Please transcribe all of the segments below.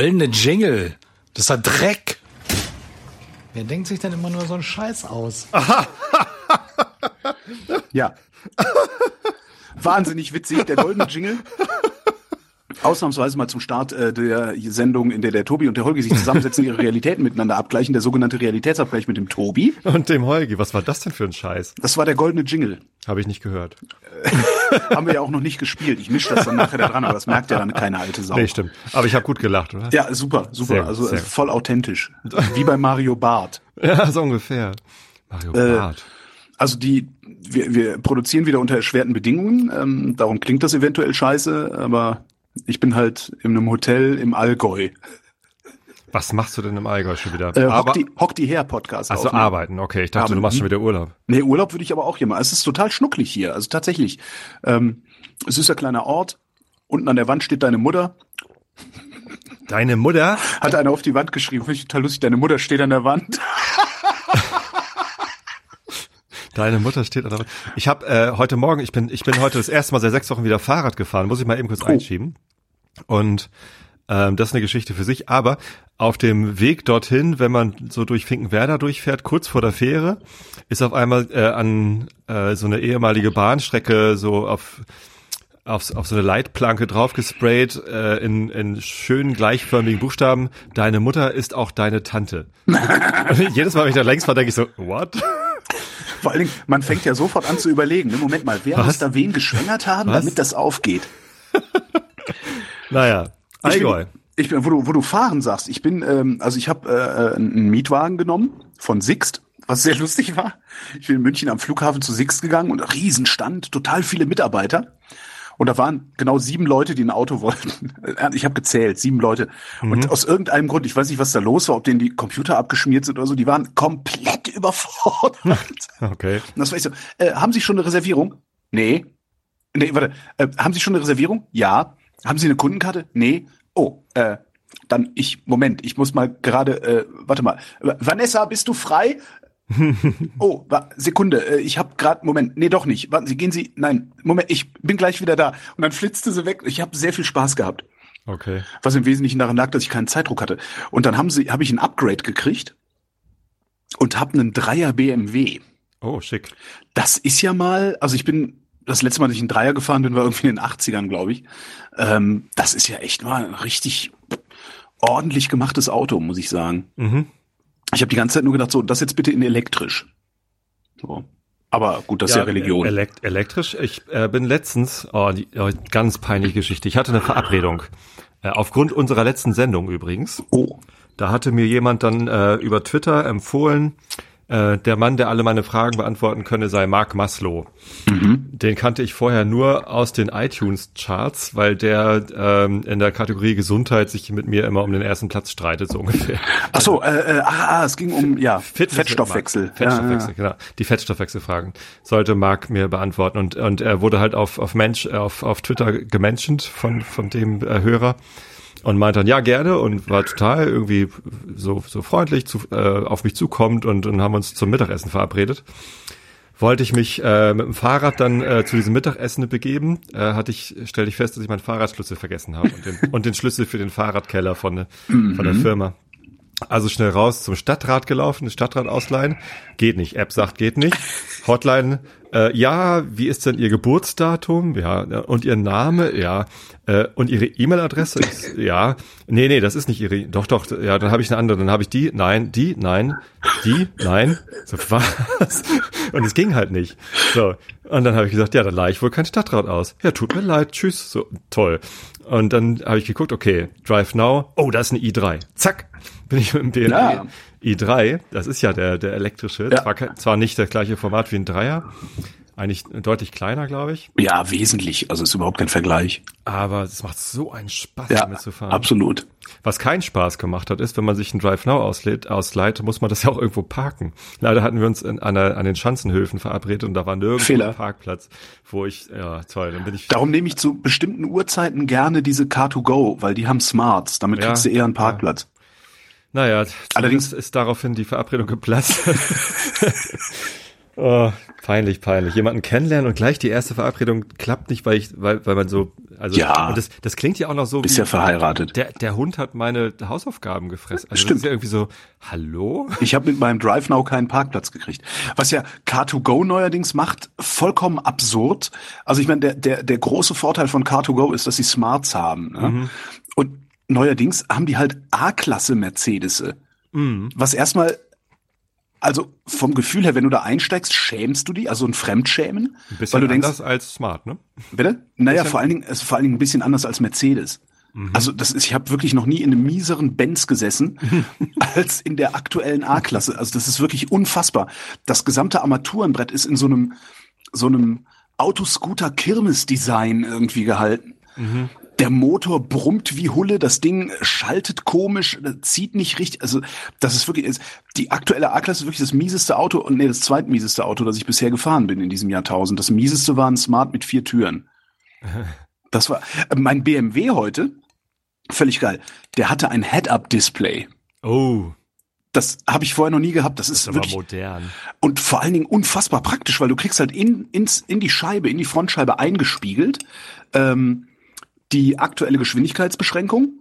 Goldene Jingle. Das ist ein Dreck. Wer denkt sich denn immer nur so einen Scheiß aus? Ja. Wahnsinnig witzig, der goldene Jingle. Ausnahmsweise mal zum Start äh, der Sendung, in der der Tobi und der Holgi sich zusammensetzen, ihre Realitäten miteinander abgleichen, der sogenannte Realitätsabgleich mit dem Tobi. Und dem Holgi, was war das denn für ein Scheiß? Das war der goldene Jingle. Habe ich nicht gehört. Haben wir ja auch noch nicht gespielt. Ich mische das dann nachher da dran, aber das merkt ja dann keine alte Sau. Nee, stimmt. Aber ich habe gut gelacht, oder? Ja, super, super. Sehr also sehr äh, voll authentisch. Wie bei Mario Barth. Ja, so ungefähr. Mario Äh, Barth. Also die, wir, wir produzieren wieder unter erschwerten Bedingungen. Ähm, darum klingt das eventuell scheiße, aber ich bin halt in einem Hotel im Allgäu. Was machst du denn im Allgäu schon wieder? Äh, Aber, hock, die, hock die her Podcast. also arbeiten, okay. Ich dachte, Arbeiten, du machst schon wieder Urlaub. Nee, Urlaub würde ich aber auch hier machen. Es ist total schnucklig hier. Also tatsächlich. Ähm, es ist ein kleiner Ort. Unten an der Wand steht deine Mutter. Deine Mutter? Hat einer auf die Wand geschrieben. Finde ich total lustig. Deine Mutter steht an der Wand. Deine Mutter steht an der. Ich habe äh, heute Morgen, ich bin, ich bin heute das erste Mal seit sechs Wochen wieder Fahrrad gefahren. Muss ich mal eben kurz einschieben. Und ähm, das ist eine Geschichte für sich. Aber auf dem Weg dorthin, wenn man so durch Finkenwerder durchfährt, kurz vor der Fähre, ist auf einmal äh, an äh, so eine ehemalige Bahnstrecke so auf auf, auf so eine Leitplanke draufgesprayt, äh, in, in schönen gleichförmigen Buchstaben, deine Mutter ist auch deine Tante. Und jedes Mal, wenn ich da längs fahre, denke ich so, what? Vor allen Dingen, man fängt ja sofort an zu überlegen. Ne, Moment mal, wer Was? muss da wen geschwängert haben, Was? damit das aufgeht? Naja, Ich bin- Allgäu. Ich bin, wo du, wo du fahren sagst, ich bin, ähm, also ich habe äh, einen Mietwagen genommen von Sixt, was sehr lustig war. Ich bin in München am Flughafen zu Sixt gegangen und Riesenstand, total viele Mitarbeiter. Und da waren genau sieben Leute, die ein Auto wollten. Ich habe gezählt, sieben Leute. Und aus irgendeinem Grund, ich weiß nicht, was da los war, ob denen die Computer abgeschmiert sind oder so, die waren komplett überfordert. Okay. Und das war ich so, äh, haben Sie schon eine Reservierung? Nee. Nee, warte, äh, haben Sie schon eine Reservierung? Ja. Haben Sie eine Kundenkarte? Nee. Oh, äh, dann ich, Moment, ich muss mal gerade, äh, warte mal. Vanessa, bist du frei? oh, Sekunde, äh, ich habe gerade, Moment, nee, doch nicht. Warten Sie, gehen Sie, nein, Moment, ich bin gleich wieder da. Und dann flitzte sie weg. Ich habe sehr viel Spaß gehabt. Okay. Was im Wesentlichen daran lag, dass ich keinen Zeitdruck hatte. Und dann haben sie, habe ich ein Upgrade gekriegt und habe einen Dreier BMW. Oh, schick. Das ist ja mal, also ich bin, das letzte Mal, dass ich einen Dreier gefahren bin, war irgendwie in den 80ern, glaube ich. Ähm, das ist ja echt mal ein richtig ordentlich gemachtes Auto, muss ich sagen. Mhm. Ich habe die ganze Zeit nur gedacht, so, das jetzt bitte in elektrisch. So. Aber gut, das ist ja, Religion. Elekt elektrisch. Ich äh, bin letztens, oh, die, oh, ganz peinliche Geschichte. Ich hatte eine Verabredung. Äh, aufgrund unserer letzten Sendung übrigens. oh. Da hatte mir jemand dann äh, über Twitter empfohlen, äh, der Mann, der alle meine Fragen beantworten könne, sei Mark Maslow. Den kannte ich vorher nur aus den iTunes-Charts, weil der ähm, in der Kategorie Gesundheit sich mit mir immer um den ersten Platz streitet, so ungefähr. Ach so, äh, äh, ah, ah, es ging um ja Fitness Fettstoffwechsel. mit Mark. Fettstoffwechsel, genau. Die Fettstoffwechselfragen sollte Mark mir beantworten und und er wurde halt auf auf Mensch auf auf Twitter gemenschent von von dem äh, Hörer und meinte dann ja gerne und war total irgendwie so so freundlich zu, äh, auf mich zukommt und und haben uns zum Mittagessen verabredet. Wollte ich mich äh, mit dem Fahrrad dann äh, zu diesem Mittagessen begeben, äh, hatte ich stellte ich fest, dass ich meinen Fahrradschlüssel vergessen habe und den, und den Schlüssel für den Fahrradkeller von der- von der Firma. Also schnell raus zum Stadtrat gelaufen, das Stadtrat ausleihen. Geht nicht. App sagt, geht nicht. Hotline, äh, ja, wie ist denn Ihr Geburtsdatum? Ja, ja, und Ihr Name? Ja. Äh, und Ihre E-Mail-Adresse? Ja. Nee, nee, das ist nicht Ihre. Doch, doch, ja, dann habe ich eine andere. Dann habe ich die, nein, die, nein, die, nein. So, was? Und es ging halt nicht. So. Und dann habe ich gesagt, ja, dann leihe ich wohl kein Stadtrat aus. Ja, tut mir leid, tschüss. So, toll. Und dann habe ich geguckt, okay, Drive Now. Oh, da ist eine i3. Zack. Bin ich mit dem BMW Ja. i3. Das ist ja der, der elektrische. Ja. Zwar, zwar nicht das gleiche Format wie ein Dreier. Eigentlich deutlich kleiner, glaube ich. Ja, wesentlich. Also ist überhaupt kein Vergleich. Aber es macht so einen Spaß, Ja, damit zu fahren. absolut. Was keinen Spaß gemacht hat, ist, wenn man sich einen Drive Now auslädt, ausleiht, muss man das ja auch irgendwo parken. Leider hatten wir uns in, an, an den Schanzenhöfen verabredet und da war nirgendwo Fehler. ein Parkplatz, wo ich, ja, toll, dann bin ich, Darum nehme ich zu bestimmten Uhrzeiten gerne diese Car2Go, weil die haben Smarts. Damit Ja, kriegst du eher einen Parkplatz. naja, Allerdings- allerdings ist daraufhin die Verabredung geplatzt. Oh, peinlich, peinlich. Jemanden kennenlernen und gleich die erste Verabredung klappt nicht, weil ich, weil, weil man so, also Ja. und das, das klingt ja auch noch so Bist ja verheiratet. der, der Hund hat meine Hausaufgaben gefressen. Also Stimmt. das ist ja irgendwie so, hallo? Ich habe mit meinem Drive Now keinen Parkplatz gekriegt. Was ja Car2Go neuerdings macht, vollkommen absurd. Also ich meine, der, der, der große Vorteil von Car2Go ist, dass sie Smarts haben. Ne? Und neuerdings haben die halt A-Klasse Mercedes. Was erstmal, also vom Gefühl her, wenn du da einsteigst, schämst du dich, also ein Fremdschämen. Ein bisschen weil du denkst, anders als smart, ne? Bitte? Naja, vor allen Dingen, also vor allen Dingen ein bisschen anders als Mercedes. Also das ist, ich habe wirklich noch nie in einem mieseren Benz gesessen als in der aktuellen A-Klasse. Also das ist wirklich unfassbar. Das gesamte Armaturenbrett ist in so einem so einem Autoscooter-Kirmes-Design irgendwie gehalten. Der Motor brummt wie Hulle, das Ding schaltet komisch, zieht nicht richtig. Also das ist wirklich, ist, die aktuelle A-Klasse ist wirklich das mieseste Auto und nee, das zweitmieseste Auto, das ich bisher gefahren bin in diesem Jahrtausend. Das mieseste war ein Smart mit vier Türen. Das war mein BMW heute, völlig geil. Der hatte ein Head-Up-Display. Oh, Das habe ich vorher noch nie gehabt. Das das ist ist wirklich modern. und vor allen Dingen unfassbar praktisch, weil du kriegst halt in, ins, in die Scheibe, in die Frontscheibe eingespiegelt ähm, die aktuelle Geschwindigkeitsbeschränkung,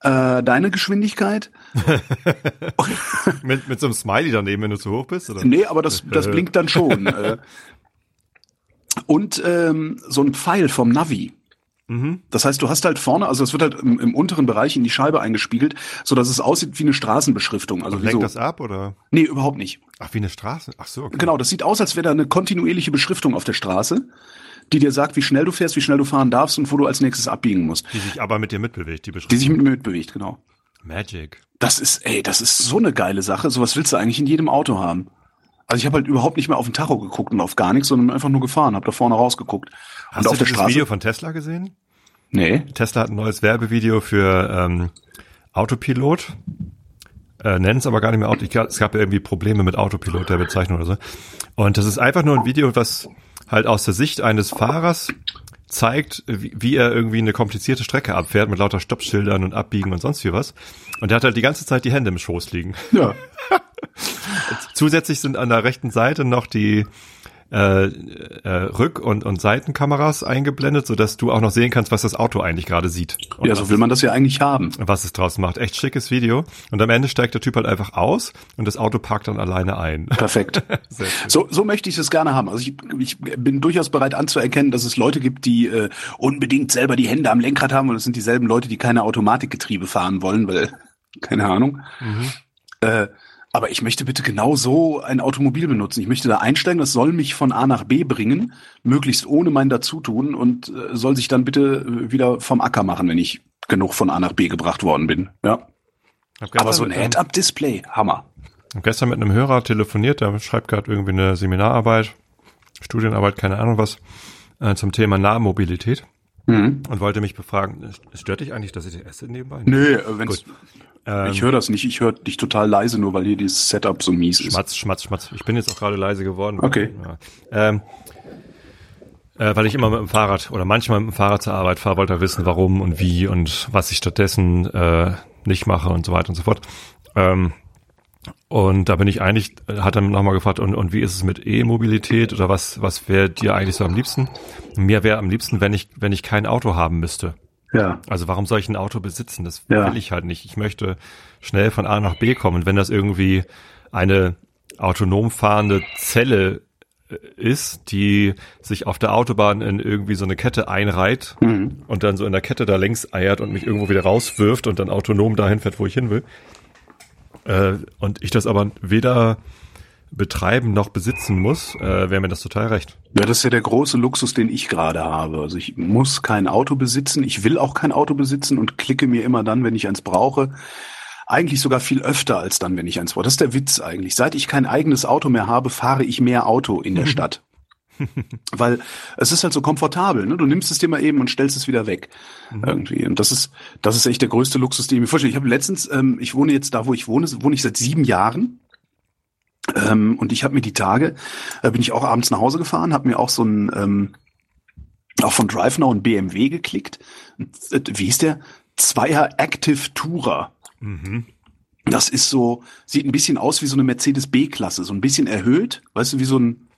äh, deine Geschwindigkeit. Mit, mit so einem Smiley daneben, wenn du zu hoch bist, oder? Nee, aber das, das blinkt dann schon. äh. Und ähm, so ein Pfeil vom Navi. Mhm. Das heißt, du hast halt vorne, also es wird halt im, im unteren Bereich in die Scheibe eingespiegelt, so dass es aussieht wie eine Straßenbeschriftung. Also wie Lenkt so, das ab, oder? nee, überhaupt nicht. Ach, wie eine Straße? Ach so, okay. Genau, das sieht aus, als wäre da eine kontinuierliche Beschriftung auf der Straße, die dir sagt, wie schnell du fährst, wie schnell du fahren darfst und wo du als nächstes abbiegen musst. Die sich aber mit dir mitbewegt, die Die Beschreibung. sich mit mir mitbewegt, genau. Magic. Das ist, ey, das ist so eine geile Sache. Sowas willst du eigentlich in jedem Auto haben. Also ich habe halt überhaupt nicht mehr auf den Tacho geguckt und auf gar nichts, sondern einfach nur gefahren, habe da vorne rausgeguckt. Hast du auf Straße. Video von Tesla gesehen? nee. Tesla hat ein neues Werbevideo für ähm, Autopilot. Äh, nennen es aber gar nicht mehr Auto. Ich, glaub, es gab ja irgendwie Probleme mit Autopilot der Bezeichnung oder so. Und das ist einfach nur ein Video, was halt aus der Sicht eines Fahrers zeigt, wie, wie er irgendwie eine komplizierte Strecke abfährt mit lauter Stoppschildern und Abbiegen und sonst wie was. Und der hat halt die ganze Zeit die Hände im Schoß liegen. Ja. Zusätzlich sind an der rechten Seite noch die äh, äh, Rück- und, und Seitenkameras eingeblendet, sodass du auch noch sehen kannst, was das Auto eigentlich gerade sieht. Und ja, so will man das ja eigentlich haben. was es draus macht. Echt schickes Video. Und am Ende steigt der Typ halt einfach aus und das Auto parkt dann alleine ein. Perfekt. So, so möchte ich es gerne haben. Also ich, ich bin durchaus bereit anzuerkennen, dass es Leute gibt, die äh, unbedingt selber die Hände am Lenkrad haben und es sind dieselben Leute, die keine Automatikgetriebe fahren wollen, weil, keine Ahnung. Äh, aber ich möchte bitte genau so ein Automobil benutzen. Ich möchte da einsteigen, das soll mich von A nach B bringen, möglichst ohne mein Dazutun und äh, soll sich dann bitte äh, wieder vom Acker machen, wenn ich genug von A nach B gebracht worden bin. Ja. Aber so ein Head-Up-Display, Hammer. hab gestern mit einem Hörer telefoniert, der schreibt gerade irgendwie eine Seminararbeit, Studienarbeit, keine Ahnung was, äh, zum Thema Nahmobilität Mhm. und wollte mich befragen, stört dich eigentlich, dass ich esse nebenbei? Nö, äh, wenn's. Ähm, ich höre das nicht. Ich höre dich total leise, nur weil hier dieses Setup so mies ist. Schmatz, Schmatz, Schmatz. Ich bin jetzt auch gerade leise geworden. Okay. Ja. Ähm, äh, weil ich immer mit dem Fahrrad oder manchmal mit dem Fahrrad zur Arbeit fahre, wollte er wissen, warum und wie und was ich stattdessen äh, nicht mache und so weiter und so fort. Ähm, und da bin ich eigentlich, hat er nochmal gefragt, und, und wie ist es mit E-Mobilität oder was, was wäre dir eigentlich so am liebsten? Mir wäre am liebsten, wenn ich, wenn ich kein Auto haben müsste. Ja. Also warum soll ich ein Auto besitzen? Das Ja. will ich halt nicht. Ich möchte schnell von A nach B kommen. Wenn das irgendwie eine autonom fahrende Zelle äh, ist, die sich auf der Autobahn in irgendwie so eine Kette einreiht Mhm. und dann so in der Kette da längs eiert und mich irgendwo wieder rauswirft und dann autonom dahin fährt, wo ich hin will. Äh, und ich das aber weder betreiben noch besitzen muss, äh, wäre mir das total recht. Ja, das ist ja der große Luxus, den ich gerade habe. Also ich muss kein Auto besitzen, ich will auch kein Auto besitzen und klicke mir immer dann, wenn ich eins brauche. Eigentlich sogar viel öfter als dann, wenn ich eins brauche. Das ist der Witz eigentlich. Seit ich kein eigenes Auto mehr habe, fahre ich mehr Auto in der Stadt. Weil es ist halt so komfortabel, ne? Du nimmst es dir mal eben und stellst es wieder weg. Irgendwie. Und das ist, das ist echt der größte Luxus, den ich mir vorstelle. Ich habe letztens, ähm, ich wohne jetzt da, wo ich wohne, wohne ich seit sieben Jahren. Ähm, und ich habe mir die Tage, äh, bin ich auch abends nach Hause gefahren, habe mir auch so ein, ähm, auch von DriveNow ein BMW geklickt. Äh, Wie hieß der? Zweier Active Tourer. Das ist so, sieht ein bisschen aus wie so eine Mercedes B-Klasse, so ein bisschen erhöht, weißt du, wie so ein,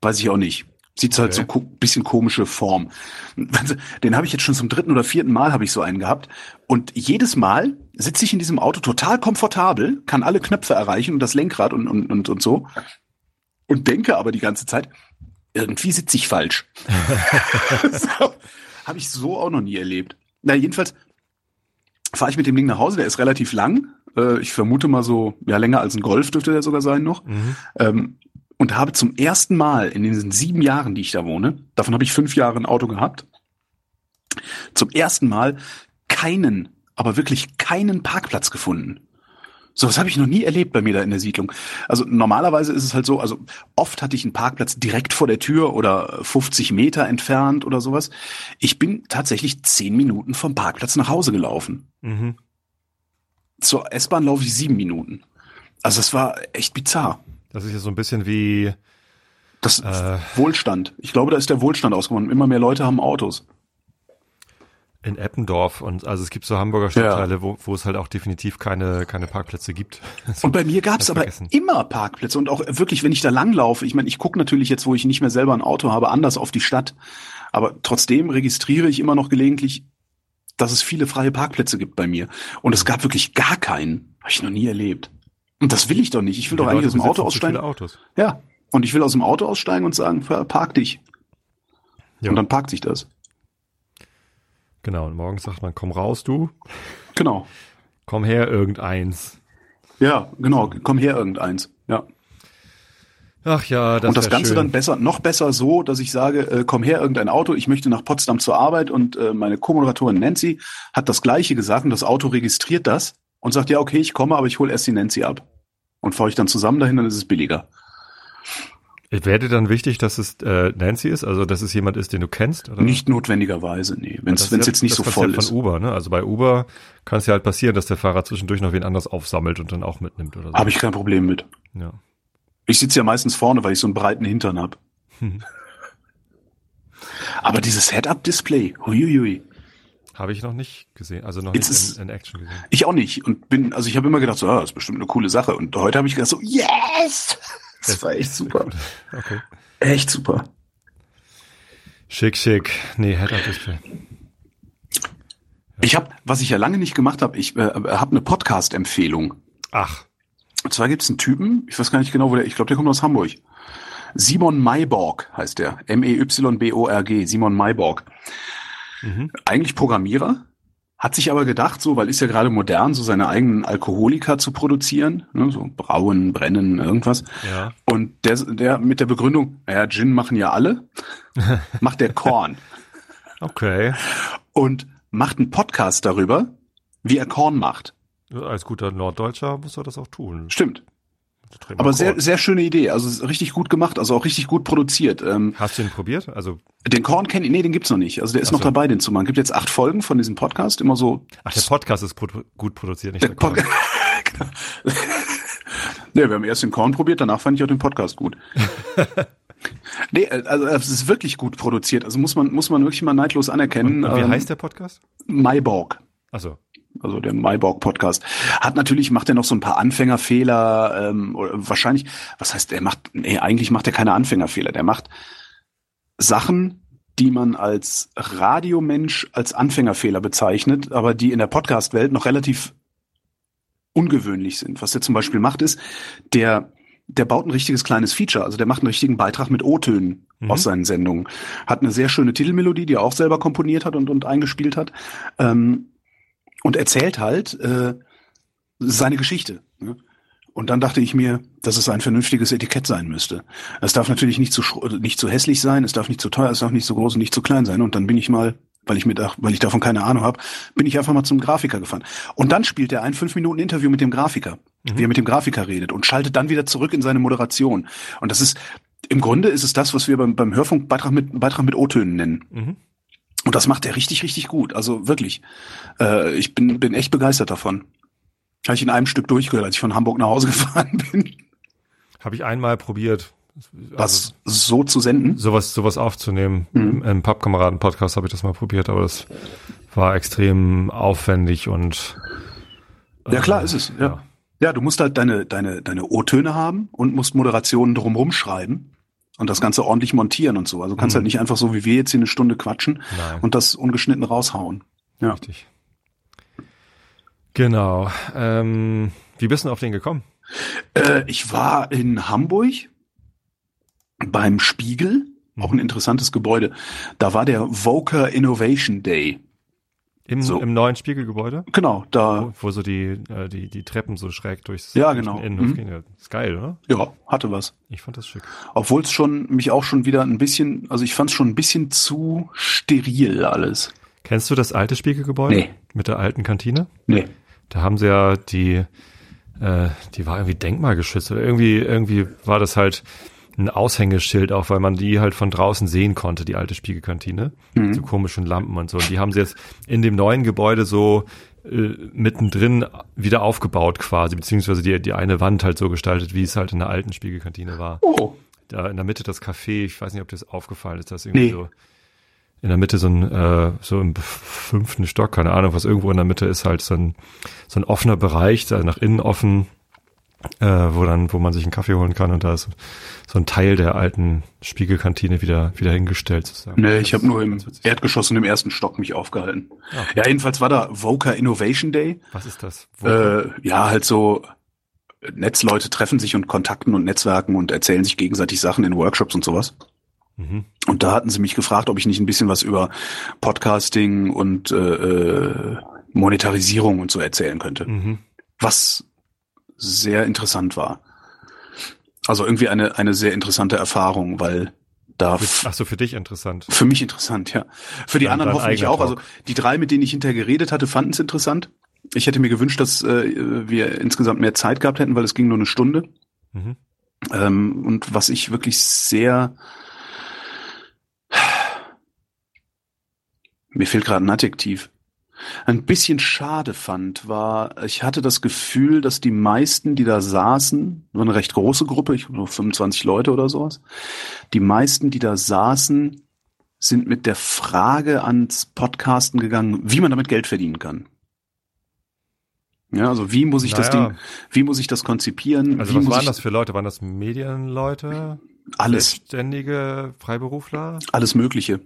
Weiß ich auch nicht. Sieht halt so ko bisschen komische Form. Den habe ich jetzt schon zum dritten oder vierten Mal habe ich so einen gehabt. Und jedes Mal sitze ich in diesem Auto total komfortabel, kann alle Knöpfe erreichen und das Lenkrad und, und, und, und so. Und denke aber die ganze Zeit, irgendwie sitze ich falsch. so, habe ich so auch noch nie erlebt. Na, jedenfalls fahre ich mit dem Ding nach Hause, der ist relativ lang. Äh, ich vermute mal so, ja, länger als ein Golf dürfte der sogar sein noch. Mhm. Ähm, und habe zum ersten Mal in diesen sieben Jahren, die ich da wohne, davon habe ich fünf Jahre ein Auto gehabt, zum ersten Mal keinen, aber wirklich keinen Parkplatz gefunden. So was habe ich noch nie erlebt bei mir da in der Siedlung. Also normalerweise ist es halt so, also oft hatte ich einen Parkplatz direkt vor der Tür oder 50 Meter entfernt oder sowas. Ich bin tatsächlich zehn Minuten vom Parkplatz nach Hause gelaufen. Mhm. Zur S-Bahn laufe ich sieben Minuten. Also es war echt bizarr. Das ist ja so ein bisschen wie, Das Äh. Wohlstand. Ich glaube, da ist der Wohlstand ausgekommen. Immer mehr Leute haben Autos. in Eppendorf und also es gibt so Hamburger Stadtteile, wo, wo es halt auch definitiv keine, keine Parkplätze gibt. Und bei mir gab es aber vergessen. immer Parkplätze und auch wirklich, wenn ich da langlaufe, ich meine, ich gucke natürlich jetzt, wo ich nicht mehr selber ein Auto habe, anders auf die Stadt. Aber trotzdem registriere ich immer noch gelegentlich, dass es viele freie Parkplätze gibt bei mir. Und es gab wirklich gar keinen. Habe ich noch nie erlebt. Und das will ich doch nicht. Ich will Die doch eigentlich Leute aus dem Auto aussteigen. Autos. Ja. Und ich will aus dem Auto aussteigen und sagen, park dich. Ja. Und dann parkt sich das. Genau, und morgens sagt man, komm raus, du, Genau. komm her, irgendeins. Ja, genau. Komm her, irgendeins. Ja. Ach ja, das und das Ganze schön. dann besser, noch besser so, dass ich sage, äh, komm her, irgendein Auto, ich möchte nach Potsdam zur Arbeit und äh, meine Co-Moderatorin Nancy hat das gleiche gesagt und das Auto registriert das und sagt, ja, okay, ich komme, aber ich hole erst die Nancy ab. Und fahre ich dann zusammen dahin, dann ist es billiger. Wäre dir dann wichtig, dass es äh, Nancy ist, also dass es jemand ist, den du kennst? Oder? Nicht notwendigerweise, nee. Wenn es ja- jetzt nicht das so voll ist. von Uber, ne? Also bei Uber kann es ja halt passieren, dass der Fahrer zwischendurch noch wen anders aufsammelt und dann auch mitnimmt oder so. Habe ich kein Problem mit. Ja. Ich sitze ja meistens vorne, weil ich so einen breiten Hintern hab. Hm. Aber dieses Head-Up-Display, huiuiui. Habe ich noch nicht gesehen, also noch Jetzt nicht ist- in, in Action gesehen. Ich auch nicht. Und bin, also ich habe immer gedacht, so, ah, das ist bestimmt eine coole Sache. Und heute habe ich gedacht, so, yes! Das war echt super. Okay. Echt super. Schick, schick. Nee, Head-Up-Display. Ich habe, was ich ja lange nicht gemacht habe, ich äh, habe eine Podcast-Empfehlung. Ach, Und zwar gibt es einen Typen, ich weiß gar nicht genau, wo der, ich glaube, der kommt aus Hamburg. Simon Mayborg heißt der. M-E-Y-B-O-R-G. Simon Mayborg. Mhm. Eigentlich Programmierer, hat sich aber gedacht, so, weil ist ja gerade modern, so seine eigenen Alkoholiker zu produzieren, ne, so brauen, brennen, irgendwas. ja. Und der, der mit der Begründung, naja, Gin machen ja alle, macht der Korn. Okay. und macht einen Podcast darüber, wie er Korn macht. Als guter Norddeutscher muss er das auch tun. Stimmt. Aber sehr, sehr schöne Idee. Also richtig gut gemacht, also auch richtig gut produziert. Ähm, Hast du ihn probiert? Also, den Korn kenne ich, nee, den gibt's noch nicht. Also der ist Ach noch so. dabei, den zu machen. Gibt jetzt acht Folgen von diesem Podcast, immer so. ach, der Podcast ist produ gut produziert, nicht Der der Korn. Genau. nee, wir haben erst den Korn probiert, danach fand ich auch den Podcast gut. nee, äh, also es ist wirklich gut produziert. Also muss man, muss man wirklich mal neidlos anerkennen. Und wie Ähm, heißt der Podcast? Mayborg. Also, also der Mayborg-Podcast, hat natürlich, macht er noch so ein paar Anfängerfehler, ähm, oder wahrscheinlich, was heißt, er macht, nee, eigentlich macht er keine Anfängerfehler, der macht Sachen, die man als Radiomensch als Anfängerfehler bezeichnet, aber die in der Podcast-Welt noch relativ ungewöhnlich sind. Was der zum Beispiel macht, ist, der, der baut ein richtiges kleines Feature, also der macht einen richtigen Beitrag mit O-Tönen Mhm. aus seinen Sendungen. Hat eine sehr schöne Titelmelodie, die er auch selber komponiert hat und, und eingespielt hat. Ähm, und erzählt halt äh, seine Geschichte. Ne? Und dann dachte ich mir, dass es ein vernünftiges Etikett sein müsste. Es darf natürlich nicht zu nicht zu hässlich sein, es darf nicht zu teuer, es darf nicht zu groß und nicht zu klein sein. Und dann bin ich mal, weil ich mit, weil ich davon keine Ahnung habe, bin ich einfach mal zum Grafiker gefahren. Und dann spielt er ein fünf Minuten Interview mit dem Grafiker, wie er mit dem Grafiker redet und schaltet dann wieder zurück in seine Moderation. Und das ist im Grunde ist es das, was wir beim, beim Hörfunkbeitrag mit Beitrag mit O-Tönen nennen. mhm. Und das macht er richtig, richtig gut. Also wirklich. Äh, ich bin, bin echt begeistert davon. Habe ich in einem Stück durchgehört, als ich von Hamburg nach Hause gefahren bin. habe ich einmal probiert. Also, Was so zu senden. sowas, sowas aufzunehmen. Mhm. Im, im Pappkameraden-Podcast habe ich das mal probiert, aber das war extrem aufwendig und Ja, klar ist es. Ja. ja, du musst halt deine, deine, deine O-Töne haben und musst Moderationen drumrum schreiben. Und das Ganze ordentlich montieren und so. Also kannst Mhm. halt nicht einfach so wie wir jetzt hier eine Stunde quatschen Nein. und das ungeschnitten raushauen. Ja. Richtig. Genau. Ähm, wie bist du auf den gekommen? Äh, ich war in Hamburg beim Spiegel, auch ein Mhm. interessantes Gebäude. Da war der Voker Innovation Day. Im, So. im neuen Spiegelgebäude? Genau, da Wo, wo so die, äh, die, die Treppen so schräg durchs Ja, genau. Innenhof Mhm. gehen. Ja, ist geil, oder? ja, hatte was. Ich fand das schick. Obwohl es schon mich auch schon wieder ein bisschen, also ich fand es schon ein bisschen zu steril alles. Kennst du das alte Spiegelgebäude? Nee. Mit der alten Kantine? Nee. Da haben sie ja die, äh, die war irgendwie denkmalgeschützt oder irgendwie, irgendwie war das halt ein Aushängeschild auch, weil man die halt von draußen sehen konnte, die alte Spiegelkantine. Mhm. So komischen Lampen und so. Und die haben sie jetzt in dem neuen Gebäude so äh, mittendrin wieder aufgebaut quasi, beziehungsweise die, die eine Wand halt so gestaltet, wie es halt in der alten Spiegelkantine war. Oh. Da in der Mitte das Café, ich weiß nicht, ob dir das aufgefallen ist, dass irgendwie Nee. so in der Mitte so ein, äh, so im fünften Stock, keine Ahnung, was irgendwo in der Mitte ist halt so ein, so ein offener Bereich, da nach innen offen, äh, wo dann, wo man sich einen Kaffee holen kann und da ist so ein Teil der alten Spiegelkantine wieder, wieder hingestellt sozusagen. Nee, ich habe nur im. Erdgeschoss und im ersten Stock mich aufgehalten. Ah. Ja, jedenfalls war da Voker Innovation Day. Was ist das? Äh, ja, halt so Netzleute treffen sich und kontakten und netzwerken und erzählen sich gegenseitig Sachen in Workshops und sowas. mhm. Und da hatten sie mich gefragt, ob ich nicht ein bisschen was über Podcasting und äh, äh, Monetarisierung und so erzählen könnte. Mhm. Was sehr interessant war. Also irgendwie eine, eine sehr interessante Erfahrung, weil da Ach so, für dich interessant. für mich interessant, ja. Für die Dein- anderen hoffentlich auch. Also Talk. die drei, mit denen ich hinterher geredet hatte, fanden es interessant. Ich hätte mir gewünscht, dass äh, wir insgesamt mehr Zeit gehabt hätten, weil es ging nur eine Stunde. Mhm. Ähm, und was ich wirklich sehr mir fehlt gerade ein Adjektiv. Ein bisschen schade fand, war, ich hatte das Gefühl, dass die meisten, die da saßen, war eine recht große Gruppe, ich glaube 25 Leute oder sowas, die meisten, die da saßen, sind mit der Frage ans Podcasten gegangen, wie man damit Geld verdienen kann. Ja, also wie muss ich das Naja. Ding, wie muss ich das konzipieren? Also wie was waren das für Leute? Waren das Medienleute? Alles, Selbstständige Freiberufler? alles Mögliche.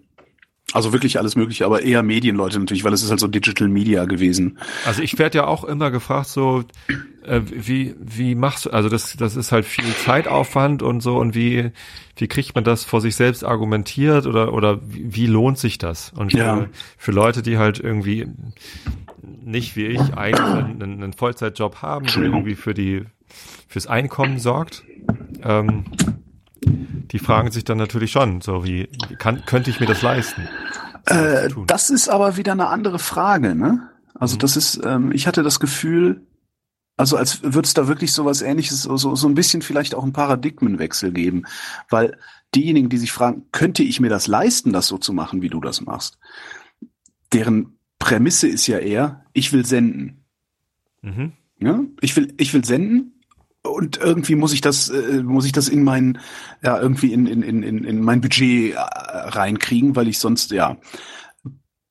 Also wirklich alles Mögliche, aber eher Medienleute natürlich, weil es ist halt so Digital Media gewesen. Also ich werde ja auch immer gefragt, so äh, wie wie machst du? Also das das ist halt viel Zeitaufwand und so und wie wie kriegt man das vor sich selbst argumentiert oder oder wie, wie lohnt sich das? Und für, Ja. für Leute, die halt irgendwie nicht wie ich eigentlich einen, einen Vollzeitjob haben, der irgendwie für die fürs Einkommen sorgt. Ähm, die fragen sich dann natürlich schon, so wie kann, könnte ich mir das leisten? Äh, das ist aber wieder eine andere Frage, ne? Also Mhm. das ist, ähm, ich hatte das Gefühl, also als würde es da wirklich so was ähnliches, so, so so ein bisschen vielleicht auch einen Paradigmenwechsel geben. Weil diejenigen, die sich fragen, könnte ich mir das leisten, das so zu machen, wie du das machst, deren Prämisse ist ja eher, ich will senden. Mhm. Ja? Ich will, ich will senden und irgendwie muss ich das, äh, muss ich das in mein, ja, irgendwie in, in, in, in in mein Budget äh, reinkriegen, weil ich sonst, ja.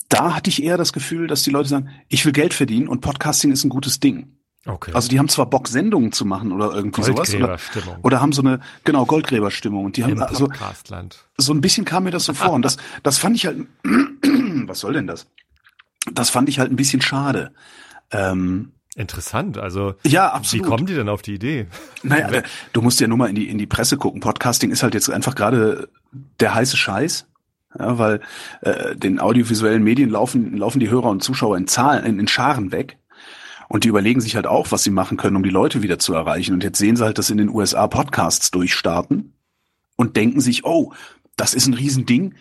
Da hatte ich eher das Gefühl, dass die Leute sagen, ich will Geld verdienen und Podcasting ist ein gutes Ding. Okay. Also die haben zwar Bock, Sendungen zu machen oder irgendwie sowas. Oder, oder haben so eine, genau, Goldgräberstimmung. Und die haben, also, so ein bisschen kam mir das so vor. Und das, das fand ich halt, was soll denn das? Das fand ich halt ein bisschen schade. Ähm, Interessant. Also ja, wie absolut. kommen die denn auf die Idee? Naja, da- du musst ja nur mal in die, in die Presse gucken. Podcasting ist halt jetzt einfach gerade der heiße Scheiß. Ja, weil äh, den audiovisuellen Medien laufen, laufen die Hörer und Zuschauer in Zahlen, in, in Scharen weg. Und die überlegen sich halt auch, was sie machen können, um die Leute wieder zu erreichen. Und jetzt sehen sie halt, dass in den USA Podcasts durchstarten und denken sich, oh, das ist ein Riesending,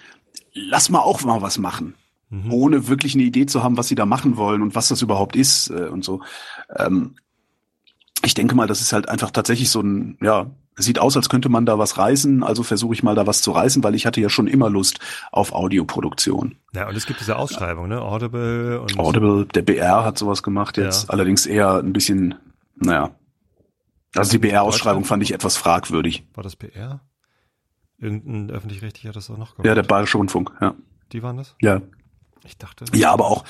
lass mal auch mal was machen. Mhm. Ohne wirklich eine Idee zu haben, was sie da machen wollen und was das überhaupt ist äh, und so. Ähm, ich denke mal, das ist halt einfach tatsächlich so ein, ja, sieht aus, als könnte man da was reißen, also versuche ich mal da was zu reißen, weil ich hatte ja schon immer Lust auf Audioproduktion. Ja, und es gibt diese Ausschreibung, ne? Audible und Audible, der BR hat sowas gemacht jetzt, Ja. allerdings eher ein bisschen, naja. Also die BR-Ausschreibung fand ich etwas fragwürdig. war das BR? Irgendein öffentlich-rechtlicher hat das auch noch Ja, der gemacht. Bayerische Rundfunk, ja. Die waren das? Ja. Ich dachte. Ja, aber auch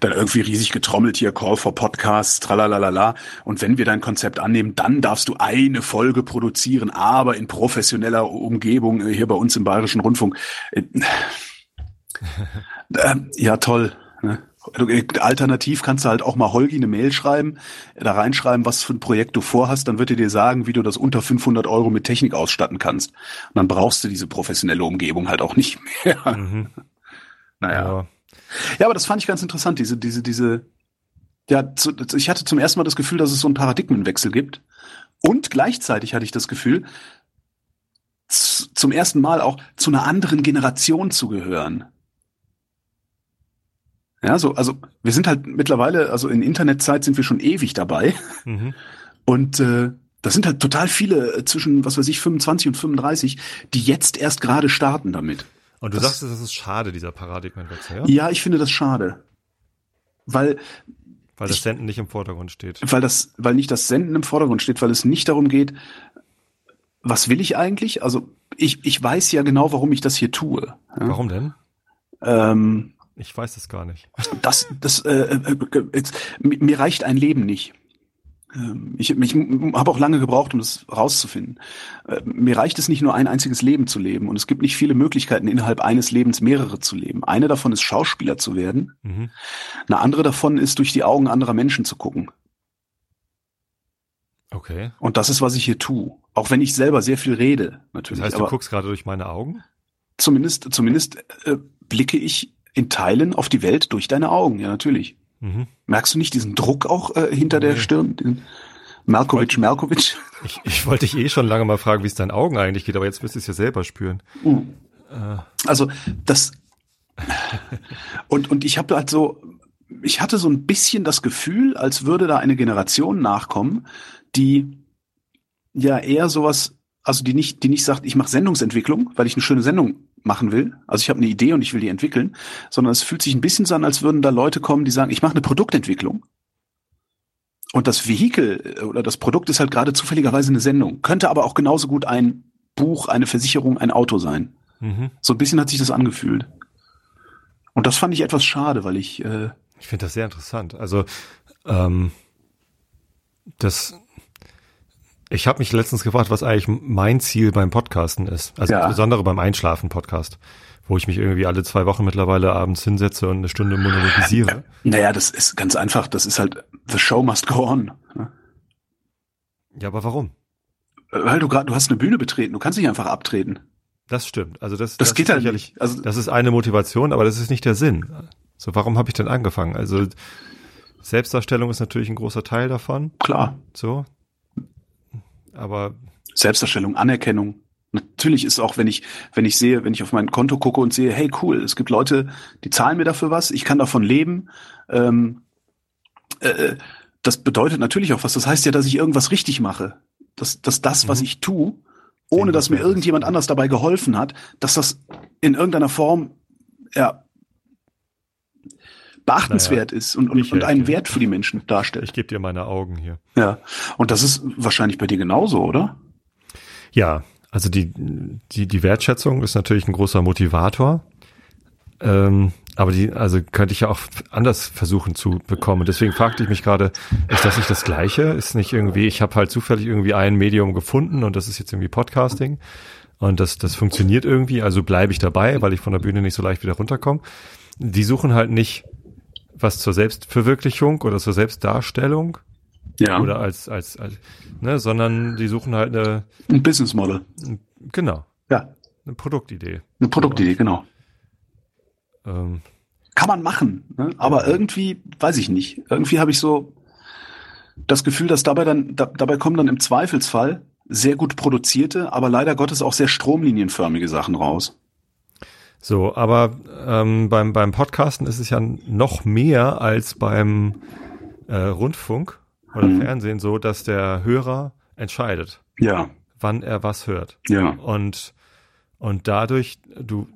dann irgendwie riesig getrommelt hier, Call for Podcasts, tralalala. Und wenn wir dein Konzept annehmen, dann darfst du eine Folge produzieren, aber in professioneller Umgebung äh, hier bei uns im Bayerischen Rundfunk. Äh, äh, ja, toll. Ne? Alternativ kannst du halt auch mal Holgi eine Mail schreiben, da reinschreiben, was für ein Projekt du vorhast, dann wird er dir sagen, wie du das unter 500 Euro mit Technik ausstatten kannst. Und dann brauchst du diese professionelle Umgebung halt auch nicht mehr. Mhm. Naja. Ja. Ja, aber das fand ich ganz interessant, diese, diese, diese, ja, zu, ich hatte zum ersten Mal das Gefühl, dass es so einen Paradigmenwechsel gibt. Und gleichzeitig hatte ich das Gefühl, zum ersten Mal auch zu einer anderen Generation zu gehören. Ja, so, also wir sind halt mittlerweile, also in Internetzeit sind wir schon ewig dabei. Mhm. Und äh, das sind halt total viele äh, zwischen, was weiß ich, 25 und 35, die jetzt erst gerade starten damit. Und du das, sagst, das ist schade, dieser Paradigmenwechsel, ja? Ja, ich finde das schade. Weil weil das Senden nicht im Vordergrund steht. Weil das, weil nicht das Senden im Vordergrund steht, weil es nicht darum geht, was will ich eigentlich? Also ich, ich weiß ja genau, warum ich das hier tue. Ja? Warum denn? Ähm, ich weiß es gar nicht. Das, das, äh, äh, äh mir reicht ein Leben nicht. Ähm, ich, ich habe auch lange gebraucht, um das rauszufinden. Äh, mir reicht es nicht nur ein einziges Leben zu leben und es gibt nicht viele Möglichkeiten, innerhalb eines Lebens mehrere zu leben. Eine davon ist Schauspieler zu werden. Mhm. Eine andere davon ist durch die Augen anderer Menschen zu gucken. Okay. Und das ist, was ich hier tue. Auch wenn ich selber sehr viel rede, natürlich. Das heißt, du guckst gerade durch meine Augen? Zumindest, zumindest äh, blicke ich in Teilen auf die Welt durch deine Augen, ja natürlich. Mhm. Merkst du nicht diesen Druck auch äh, hinter okay. der Stirn? Den Malkovic, Malkovic? Ich, ich wollte dich eh schon lange mal fragen, wie es deinen Augen eigentlich geht, aber jetzt wirst du es ja selber spüren. Mhm. Äh. Also das und und ich habe halt so, ich hatte so ein bisschen das Gefühl, als würde da eine Generation nachkommen, die ja eher sowas, also die nicht, die nicht sagt, ich mache Sendungsentwicklung, weil ich eine schöne Sendung machen will. Also ich habe eine Idee und ich will die entwickeln, sondern es fühlt sich ein bisschen so an, als würden da Leute kommen, die sagen, ich mache eine Produktentwicklung. Und das Vehikel äh, oder das Produkt ist halt gerade zufälligerweise eine Sendung. Könnte aber auch genauso gut ein Buch, eine Versicherung, ein Auto sein. Mhm. So ein bisschen hat sich das angefühlt. Und das fand ich etwas schade, weil ich. Äh, ich finde das sehr interessant. Also ähm, das ich habe mich letztens gefragt, was eigentlich mein Ziel beim Podcasten ist. Also ja. insbesondere beim Einschlafen-Podcast, wo ich mich irgendwie alle zwei Wochen mittlerweile abends hinsetze und eine Stunde monologisiere. Naja, das ist ganz einfach. Das ist halt, the show must go on. Ja, aber warum? Weil du gerade, du hast eine Bühne betreten. Du kannst nicht einfach abtreten. Das stimmt. Also das, das, das geht halt nicht. Also das ist eine Motivation, aber das ist nicht der Sinn. So, warum habe ich denn angefangen? Also Selbstdarstellung ist natürlich ein großer Teil davon. Klar. So, aber Selbstdarstellung, Anerkennung. Natürlich ist auch, wenn ich, wenn ich sehe, wenn ich auf mein Konto gucke und sehe, hey cool, es gibt Leute, die zahlen mir dafür was, ich kann davon leben. Ähm, äh, das bedeutet natürlich auch was. Das heißt ja, dass ich irgendwas richtig mache. Dass, dass das, was mhm. ich tue, ohne dass mir irgendjemand anders dabei geholfen hat, dass das in irgendeiner Form ja beachtenswert naja, ist und, und, und einen Wert für die Menschen darstellt. Ich gebe dir meine Augen hier. Ja, und das ist wahrscheinlich bei dir genauso, oder? Ja, also die, die, die Wertschätzung ist natürlich ein großer Motivator. Ähm, aber die, also könnte ich ja auch anders versuchen zu bekommen. Deswegen fragte ich mich gerade, ist das nicht das Gleiche? Ist nicht irgendwie, ich habe halt zufällig irgendwie ein Medium gefunden und das ist jetzt irgendwie Podcasting und das, das funktioniert irgendwie, also bleibe ich dabei, weil ich von der Bühne nicht so leicht wieder runterkomme. Die suchen halt nicht was zur Selbstverwirklichung oder zur Selbstdarstellung. Ja. Oder als, als, als ne, sondern die suchen halt eine. Ein Business Model. Genau. Ja. Eine Produktidee. Eine Produktidee, genau. Ähm. Kann man machen, ne? aber irgendwie, weiß ich nicht. Irgendwie habe ich so das Gefühl, dass dabei dann, da, dabei kommen dann im Zweifelsfall sehr gut produzierte, aber leider Gottes auch sehr stromlinienförmige Sachen raus. So, aber ähm, beim, beim Podcasten ist es ja noch mehr als beim äh, Rundfunk oder mhm. Fernsehen so, dass der Hörer entscheidet, ja. wann er was hört. Ja. Und, und dadurch, du,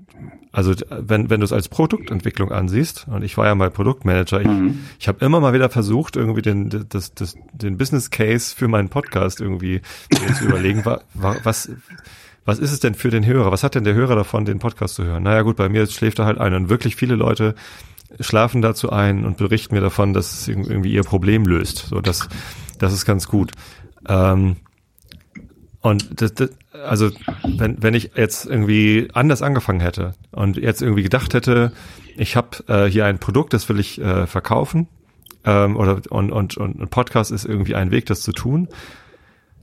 also wenn, wenn du es als Produktentwicklung ansiehst, und ich war ja mal Produktmanager, ich, mhm. ich habe immer mal wieder versucht, irgendwie den, das, das, den Business Case für meinen Podcast irgendwie zu überlegen, was, was was ist es denn für den Hörer? Was hat denn der Hörer davon, den Podcast zu hören? Naja gut, bei mir schläft er halt ein und wirklich viele Leute schlafen dazu ein und berichten mir davon, dass es irgendwie ihr Problem löst. So, das, das ist ganz gut. Ähm, und das, das, also wenn, wenn ich jetzt irgendwie anders angefangen hätte und jetzt irgendwie gedacht hätte, ich habe äh, hier ein Produkt, das will ich äh, verkaufen, ähm, oder und, und, und ein Podcast ist irgendwie ein Weg, das zu tun,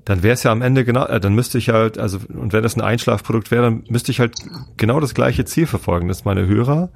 dann wäre es ja am Ende genau, äh, dann müsste ich halt, also und wenn das ein Einschlafprodukt wäre, dann müsste ich halt genau das gleiche Ziel verfolgen, dass meine Hörer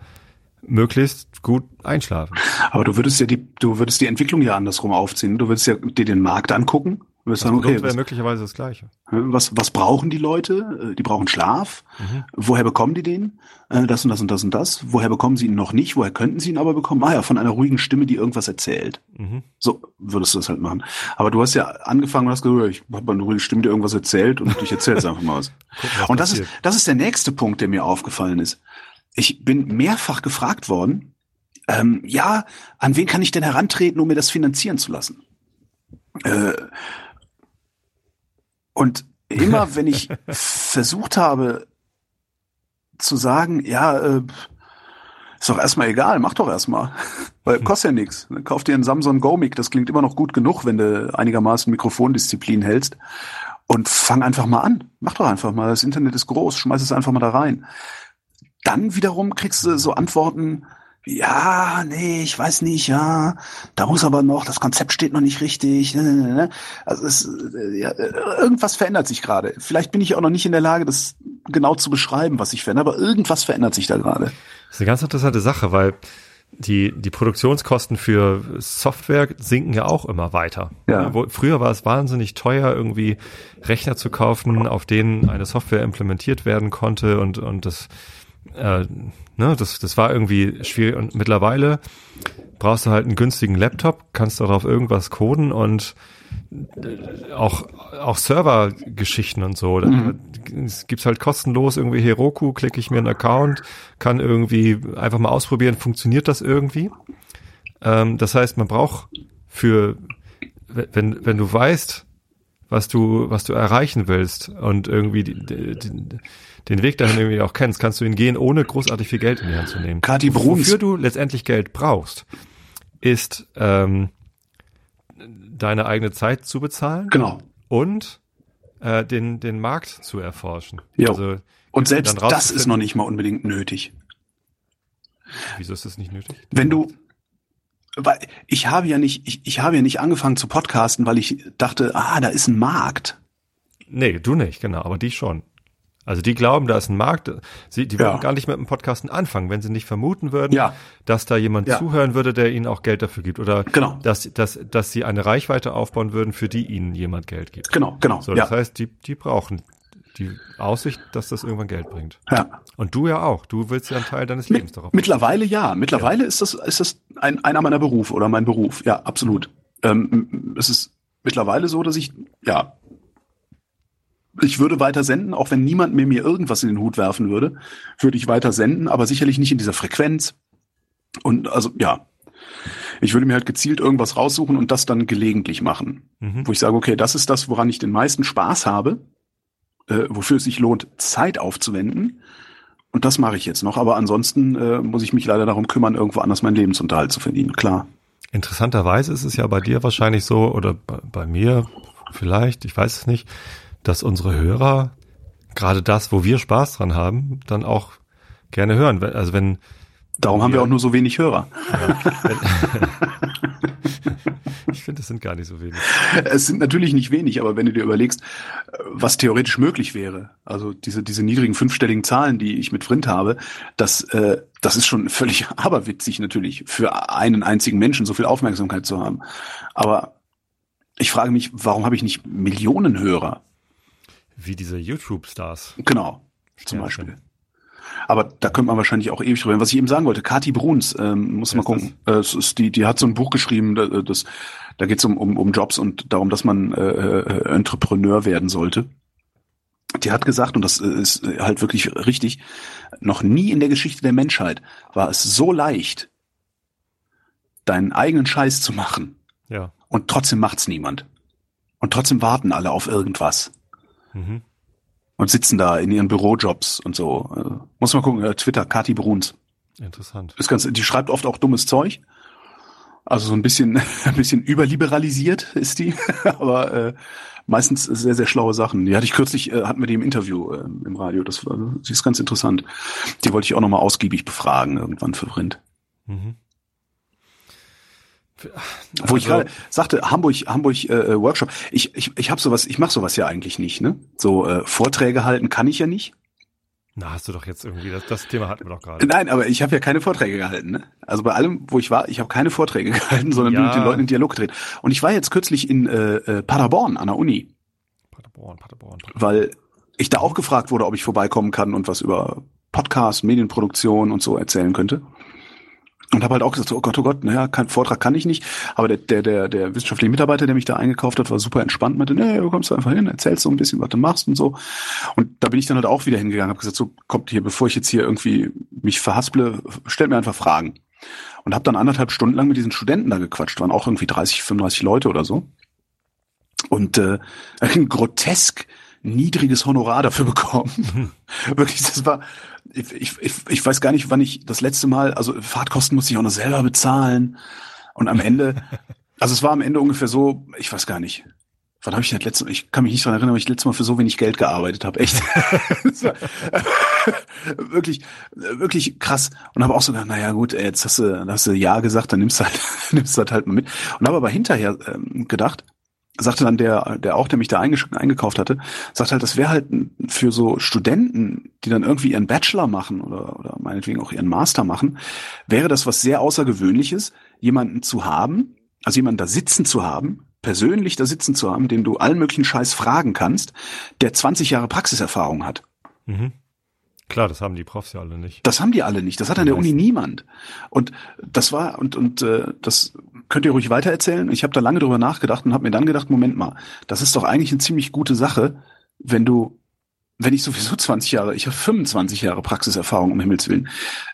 möglichst gut einschlafen. Aber du würdest ja die, du würdest die Entwicklung ja andersrum aufziehen. Du würdest ja dir den Markt angucken das sagen, okay, wäre möglicherweise das Gleiche. Was, was brauchen die Leute? Äh, die brauchen Schlaf. Mhm. Woher bekommen die den? Äh, das und das und das und das. Woher bekommen sie ihn noch nicht? Woher könnten sie ihn aber bekommen? Ah ja, von einer ruhigen Stimme, die irgendwas erzählt. Mhm. So würdest du das halt machen. Aber du hast ja angefangen und hast gesagt, ich habe eine ruhige Stimme, die irgendwas erzählt und ich erzähle jetzt einfach mal was. Guck, und das ist, das ist der nächste Punkt, der mir aufgefallen ist. Ich bin mehrfach gefragt worden, ähm, ja, an wen kann ich denn herantreten, um mir das finanzieren zu lassen? Äh, und immer, wenn ich versucht habe zu sagen, ja, äh, ist doch erstmal egal, mach doch erstmal. Weil kostet ja nichts. Kauf dir einen Samsung Go Mic, das klingt immer noch gut genug, wenn du einigermaßen Mikrofondisziplin hältst. Und fang einfach mal an. Mach doch einfach mal. Das Internet ist groß, schmeiß es einfach mal da rein. Dann wiederum kriegst du so Antworten, ja, nee, ich weiß nicht, ja, da muss aber noch, das Konzept steht noch nicht richtig. Ne, ne, ne, also es, äh, ja, irgendwas verändert sich gerade. Vielleicht bin ich auch noch nicht in der Lage, das genau zu beschreiben, was sich verändert, aber irgendwas verändert sich da gerade. Das ist eine ganz interessante Sache, weil die, die Produktionskosten für Software sinken ja auch immer weiter. Ja. Wo, früher war es wahnsinnig teuer, irgendwie Rechner zu kaufen, auf denen eine Software implementiert werden konnte und, und das äh, ne, das, das war irgendwie schwierig und mittlerweile brauchst du halt einen günstigen Laptop, kannst darauf irgendwas coden und äh, auch auch Servergeschichten und so. Mhm. Es gibt's halt kostenlos irgendwie Heroku, klicke ich mir einen Account, kann irgendwie einfach mal ausprobieren, funktioniert das irgendwie? Ähm, das heißt, man braucht für wenn wenn du weißt, was du was du erreichen willst und irgendwie die, die, den Weg dahin irgendwie auch kennst, kannst du ihn gehen, ohne großartig viel Geld in die Hand zu nehmen. Kati Bruns. Wofür du letztendlich Geld brauchst, ist ähm, deine eigene Zeit zu bezahlen. Genau. Und äh, den, den Markt zu erforschen. Ja. Also, und selbst das ist noch nicht mal unbedingt nötig. Wieso ist das nicht nötig? Wenn du, weil ich habe ja nicht, ich, ich habe ja nicht angefangen zu podcasten, weil ich dachte, ah, da ist ein Markt. Nee, du nicht, genau, aber die schon. Also die glauben, da ist ein Markt. Sie, die würden ja. gar nicht mit dem Podcasten anfangen, wenn sie nicht vermuten würden, ja. dass da jemand ja. zuhören würde, der ihnen auch Geld dafür gibt. Oder genau. dass, dass, dass sie eine Reichweite aufbauen würden, für die ihnen jemand Geld gibt. Genau, genau. So, das heißt, die, die brauchen die Aussicht, dass das irgendwann Geld bringt. Ja. Und du ja auch. Du willst ja einen Teil deines Lebens darauf. Mittlerweile ja. Mittlerweile ist das, ist das ein, einer meiner Berufe oder mein Beruf. Ja, absolut. Ähm, es ist mittlerweile so, dass ich, ja, ich würde weiter senden, auch wenn niemand mir mir irgendwas in den Hut werfen würde, würde ich weiter senden, aber sicherlich nicht in dieser Frequenz. Und also ja, ich würde mir halt gezielt irgendwas raussuchen und das dann gelegentlich machen, mhm. wo ich sage, okay, das ist das, woran ich den meisten Spaß habe, äh, wofür es sich lohnt, Zeit aufzuwenden. Und das mache ich jetzt noch. Aber ansonsten äh, muss ich mich leider darum kümmern, irgendwo anders meinen Lebensunterhalt zu verdienen. Klar. Interessanterweise ist es ja bei dir wahrscheinlich so oder bei, bei mir vielleicht, ich weiß es nicht, dass unsere Hörer gerade das, wo wir Spaß dran haben, dann auch gerne hören. Also wenn Darum haben wir auch nur so wenig Hörer. Ich finde, es sind gar nicht so wenig. Es sind natürlich nicht wenig, aber wenn du dir überlegst, was theoretisch möglich wäre, also diese, diese niedrigen fünfstelligen Zahlen, die ich mit Vrind habe, das, äh, das ist schon völlig aberwitzig natürlich, für einen einzigen Menschen so viel Aufmerksamkeit zu haben. Aber ich frage mich, warum habe ich nicht Millionen Hörer? Wie diese YouTube-Stars. Genau, zum ja, Beispiel. Aber da könnte man wahrscheinlich auch ewig drüber. Was ich eben sagen wollte, Kati Bruns, ähm, muss man gucken. Äh, es ist die, die hat so ein Buch geschrieben, das, das da geht es um, um, um Jobs und darum, dass man äh, äh, Entrepreneur werden sollte. Die hat gesagt, und das ist halt wirklich richtig, noch nie in der Geschichte der Menschheit war es so leicht, deinen eigenen Scheiß zu machen. Ja. Und trotzdem macht's niemand. Und trotzdem warten alle auf irgendwas. Mhm. Und sitzen da in ihren Bürojobs und so. Also, muss man gucken, äh, Twitter, Kati Bruns. Interessant. Ist ganz, die schreibt oft auch dummes Zeug. Also so ein bisschen, ein bisschen überliberalisiert ist die, aber äh, meistens sehr, sehr schlaue Sachen. Die hatte ich kürzlich, äh, hatten wir die im Interview äh, im Radio. Das war, sie ist ganz interessant. Die wollte ich auch nochmal ausgiebig befragen irgendwann für Vrind. Mhm. Wo ich Also- gerade sagte, Hamburg, Hamburg äh, äh, Workshop. Ich, ich, ich habe sowas, ich mache sowas ja eigentlich nicht. Ne, so äh, Vorträge halten kann ich ja nicht. Na, hast du doch jetzt irgendwie, das, das Thema hatten wir doch gerade. Nein, aber ich habe ja keine Vorträge gehalten. Ne? Also bei allem, wo ich war, ich habe keine Vorträge gehalten, sondern bin Ja. mit den Leuten in Dialog getreten. Und ich war jetzt kürzlich in äh, äh, Paderborn an der Uni, Paderborn, Paderborn, Paderborn. weil ich da auch gefragt wurde, ob ich vorbeikommen kann und was über Podcast, Medienproduktion und so erzählen könnte. Und habe halt auch gesagt, so, oh Gott, oh Gott, naja, kein Vortrag kann ich nicht. Aber der, der, der, der wissenschaftliche Mitarbeiter, der mich da eingekauft hat, war super entspannt, meinte, nee, du kommst einfach hin, erzählst so ein bisschen, was du machst und so. Und da bin ich dann halt auch wieder hingegangen, habe gesagt, so kommt hier, bevor ich jetzt hier irgendwie mich verhasple, stellt mir einfach Fragen. Und habe dann anderthalb Stunden lang mit diesen Studenten da gequatscht, waren auch irgendwie 30, 35 Leute oder so. Und äh, grotesk niedriges Honorar dafür bekommen. Wirklich, das war, ich, ich, ich, weiß gar nicht, wann ich das letzte Mal, also Fahrtkosten musste ich auch noch selber bezahlen. Und am Ende, also es war am Ende ungefähr so, ich weiß gar nicht. Wann habe ich das letzte Mal, ich kann mich nicht dran erinnern, aber ich das letzte Mal für so wenig Geld gearbeitet habe. Echt. War wirklich, wirklich krass. Und habe auch so gedacht, naja gut, jetzt hast du, hast du Ja gesagt, dann nimmst du halt, nimmst du das halt mal mit. Und habe aber hinterher ähm, gedacht, sagte dann der, der auch, der mich da eingekauft hatte, sagt halt, das wäre halt für so Studenten, die dann irgendwie ihren Bachelor machen oder, oder meinetwegen auch ihren Master machen, wäre das was sehr Außergewöhnliches, jemanden zu haben, also jemanden da sitzen zu haben, persönlich da sitzen zu haben, den du allen möglichen Scheiß fragen kannst, der 20 Jahre Praxiserfahrung hat. Mhm. Klar, das haben die Profs ja alle nicht. Das haben die alle nicht. Das hat an der Uni niemand. Und das war und und äh, das könnt ihr ruhig weitererzählen. Ich habe da lange drüber nachgedacht und habe mir dann gedacht, Moment mal, das ist doch eigentlich eine ziemlich gute Sache, wenn du, wenn ich sowieso 20 Jahre, ich habe 25 Jahre Praxiserfahrung um Himmels willen,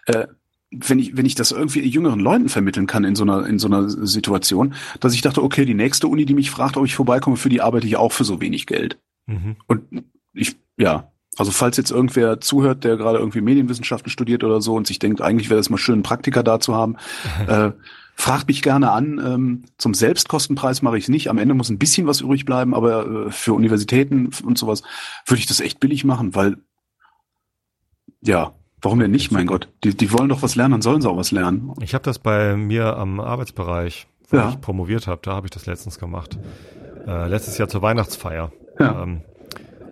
äh, wenn ich wenn ich das irgendwie jüngeren Leuten vermitteln kann in so einer in so einer Situation, dass ich dachte, okay, die nächste Uni, die mich fragt, ob ich vorbeikomme, für die arbeite ich auch für so wenig Geld. Mhm. Und ich, ja, also falls jetzt irgendwer zuhört, der gerade irgendwie Medienwissenschaften studiert oder so und sich denkt, eigentlich wäre das mal schön, einen Praktiker da zu haben, äh, fragt mich gerne an. Ähm, zum Selbstkostenpreis mache ich es nicht. Am Ende muss ein bisschen was übrig bleiben, aber äh, für Universitäten und sowas würde ich das echt billig machen, weil ja, warum denn nicht, mein Gott? Die, die wollen doch was lernen, dann sollen sie auch was lernen. Ich habe das bei mir am Arbeitsbereich, wo Ja. ich promoviert habe, da habe ich das letztens gemacht. Äh, letztes Jahr zur Weihnachtsfeier. Ja. Ähm,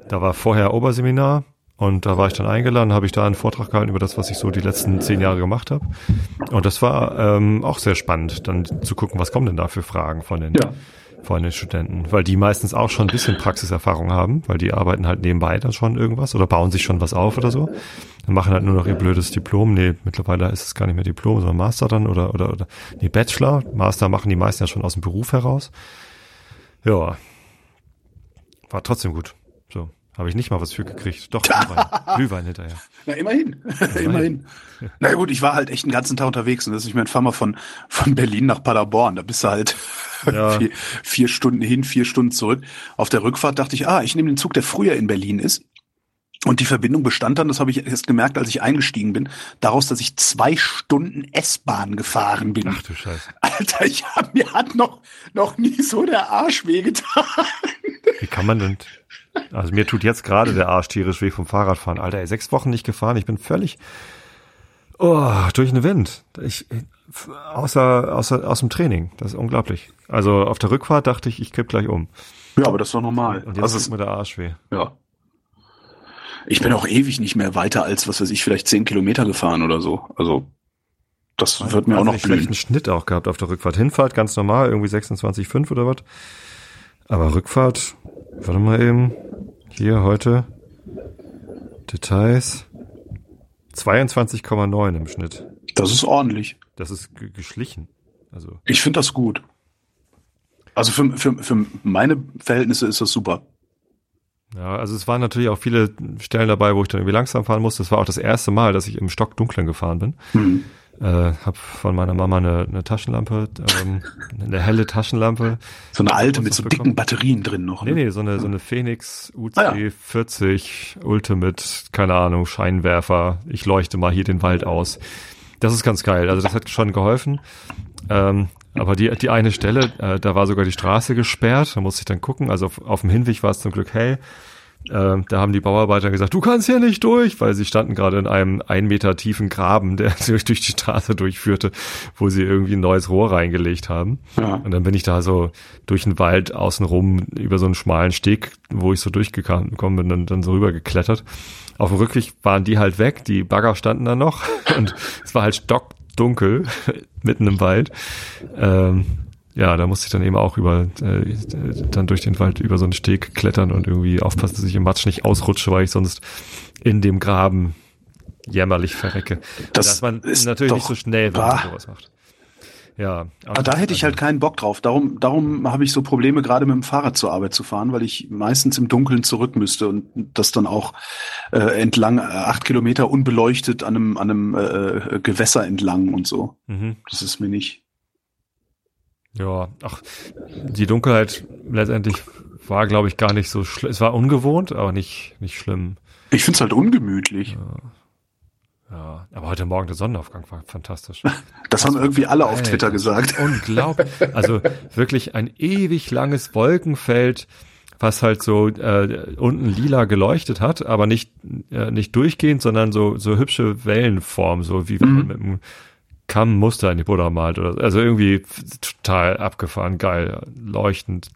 da war vorher Oberseminar und da war ich dann eingeladen, habe ich da einen Vortrag gehalten über das, was ich so die letzten zehn Jahre gemacht habe. Und das war ähm, auch sehr spannend, dann zu gucken, was kommen denn da für Fragen von den, Ja. von den Studenten, weil die meistens auch schon ein bisschen Praxiserfahrung haben, weil die arbeiten halt nebenbei dann schon irgendwas oder bauen sich schon was auf oder so. Dann machen halt nur noch ihr blödes Diplom. Nee, mittlerweile ist es gar nicht mehr Diplom, sondern Master dann oder, oder, oder, nee, Bachelor. Master machen die meisten ja schon aus dem Beruf heraus. Ja. War trotzdem gut. Habe ich nicht mal was für gekriegt. Doch, Glühwein, Glühwein hinterher. Na, immerhin. immerhin. Na gut, ich war halt echt einen ganzen Tag unterwegs und das ist, ich meine, fahr mal von, von Berlin nach Paderborn. Da bist du halt Ja. vier, vier Stunden hin, vier Stunden zurück. Auf der Rückfahrt dachte ich, ah, ich nehme den Zug, der früher in Berlin ist. Und die Verbindung bestand dann, das habe ich erst gemerkt, als ich eingestiegen bin, daraus, dass ich zwei Stunden S-Bahn gefahren bin. Ach du Scheiße. Alter, ich hab, mir hat noch, noch nie so der Arsch wehgetan. Wie kann man denn? Also mir tut jetzt gerade der Arsch tierisch weh vom Fahrradfahren. Alter, ey, sechs Wochen nicht gefahren. Ich bin völlig oh, durch den Wind. Ich, außer, außer aus dem Training. Das ist unglaublich. Also auf der Rückfahrt dachte ich, ich kipp gleich um. Ja, aber das ist doch normal. Und jetzt Also, tut mir der Arsch weh. Ja. Ich bin auch ewig nicht mehr weiter als, was weiß ich, vielleicht zehn Kilometer gefahren oder so. Also, das wird mir auch noch Wahnsinnig schlechten blühen. Schnitt auch gehabt auf der Rückfahrt. Hinfahrt ganz normal, irgendwie 26,5 oder was. Aber Rückfahrt, warte mal eben. Hier heute. Details. 22,9 im Schnitt. Das ist ordentlich. Das ist ge- geschlichen. Also, Ich finde das gut. Also für, für, für meine Verhältnisse ist das super. Ja, also es waren natürlich auch viele Stellen dabei, wo ich dann irgendwie langsam fahren musste. Das war auch das erste Mal, dass ich im Stockdunklen gefahren bin. Hm. Äh, hab von meiner Mama eine, eine Taschenlampe, ähm, eine helle Taschenlampe. So eine alte mit so bekommen. dicken Batterien drin noch. Ne? Nee, nee, so eine, so eine Phoenix UC ah, ja. 40 Ultimate, keine Ahnung, Scheinwerfer. Ich leuchte mal hier den Wald aus. Das ist ganz geil. Also das hat schon geholfen. Ähm, aber die, die eine Stelle, äh, da war sogar die Straße gesperrt. Da musste ich dann gucken. Also auf, auf dem Hinweg war es zum Glück hell. Äh, da haben die Bauarbeiter gesagt, du kannst hier nicht durch, weil sie standen gerade in einem ein Meter tiefen Graben, der durch, durch die Straße durchführte, wo sie irgendwie ein neues Rohr reingelegt haben. Ja. Und dann bin ich da so durch den Wald außenrum über so einen schmalen Steg, wo ich so durchgekommen bin, dann, dann so rübergeklettert. Auf dem Rückweg waren die halt weg, die Bagger standen da noch und es war halt stockdunkel mitten im Wald. Ähm, ja, da musste ich dann eben auch über äh, dann durch den Wald über so einen Steg klettern und irgendwie aufpassen, dass ich im Matsch nicht ausrutsche, weil ich sonst in dem Graben jämmerlich verrecke. Das dass man natürlich nicht so schnell, wenn man sowas macht. Ja. Aber da hätte ich halt keinen Bock drauf. Darum, darum habe ich so Probleme, gerade mit dem Fahrrad zur Arbeit zu fahren, weil ich meistens im Dunkeln zurück müsste und das dann auch äh, entlang äh, acht Kilometer unbeleuchtet an einem, an einem äh, Gewässer entlang und so. Mhm. Das ist mir nicht. Ja, ach, die Dunkelheit letztendlich war, glaube ich, gar nicht so schlimm. Es war ungewohnt, aber nicht, nicht schlimm. Ich finde es halt ungemütlich. Ja. Ja. aber heute Morgen der Sonnenaufgang war fantastisch. Das haben irgendwie alle auf Twitter gesagt. Unglaublich. Also wirklich ein ewig langes Wolkenfeld, was halt so äh, unten lila geleuchtet hat, aber nicht äh, nicht durchgehend, sondern so so hübsche Wellenform, so wie wenn mhm. man mit einem Kamm Muster in die Buddha malt oder also irgendwie total abgefahren, geil, leuchtend.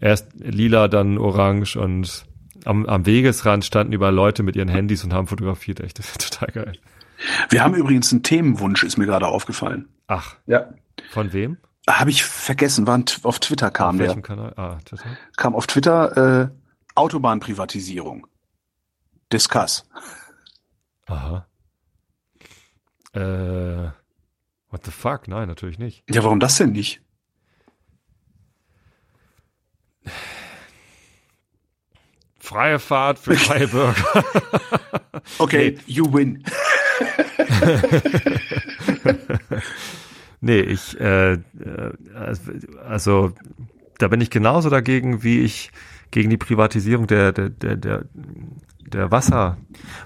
Erst lila, dann orange und am, am Wegesrand standen überall Leute mit ihren Handys und haben fotografiert. Echt, das ist total geil. Wir haben übrigens einen Themenwunsch, ist mir gerade aufgefallen. Ach. Ja. Von wem? Habe ich vergessen, war auf Twitter kam auf der. Welchem Kanal? Ah, Twitter. Kam auf Twitter äh, Autobahnprivatisierung. Discuss. Aha. Äh What the fuck? Nein, natürlich nicht. Ja, warum das denn nicht? Freie Fahrt für freie Bürger. okay, you win. nee, ich, äh, äh, also da bin ich genauso dagegen, wie ich gegen die Privatisierung der, der, der, der, der Wasser.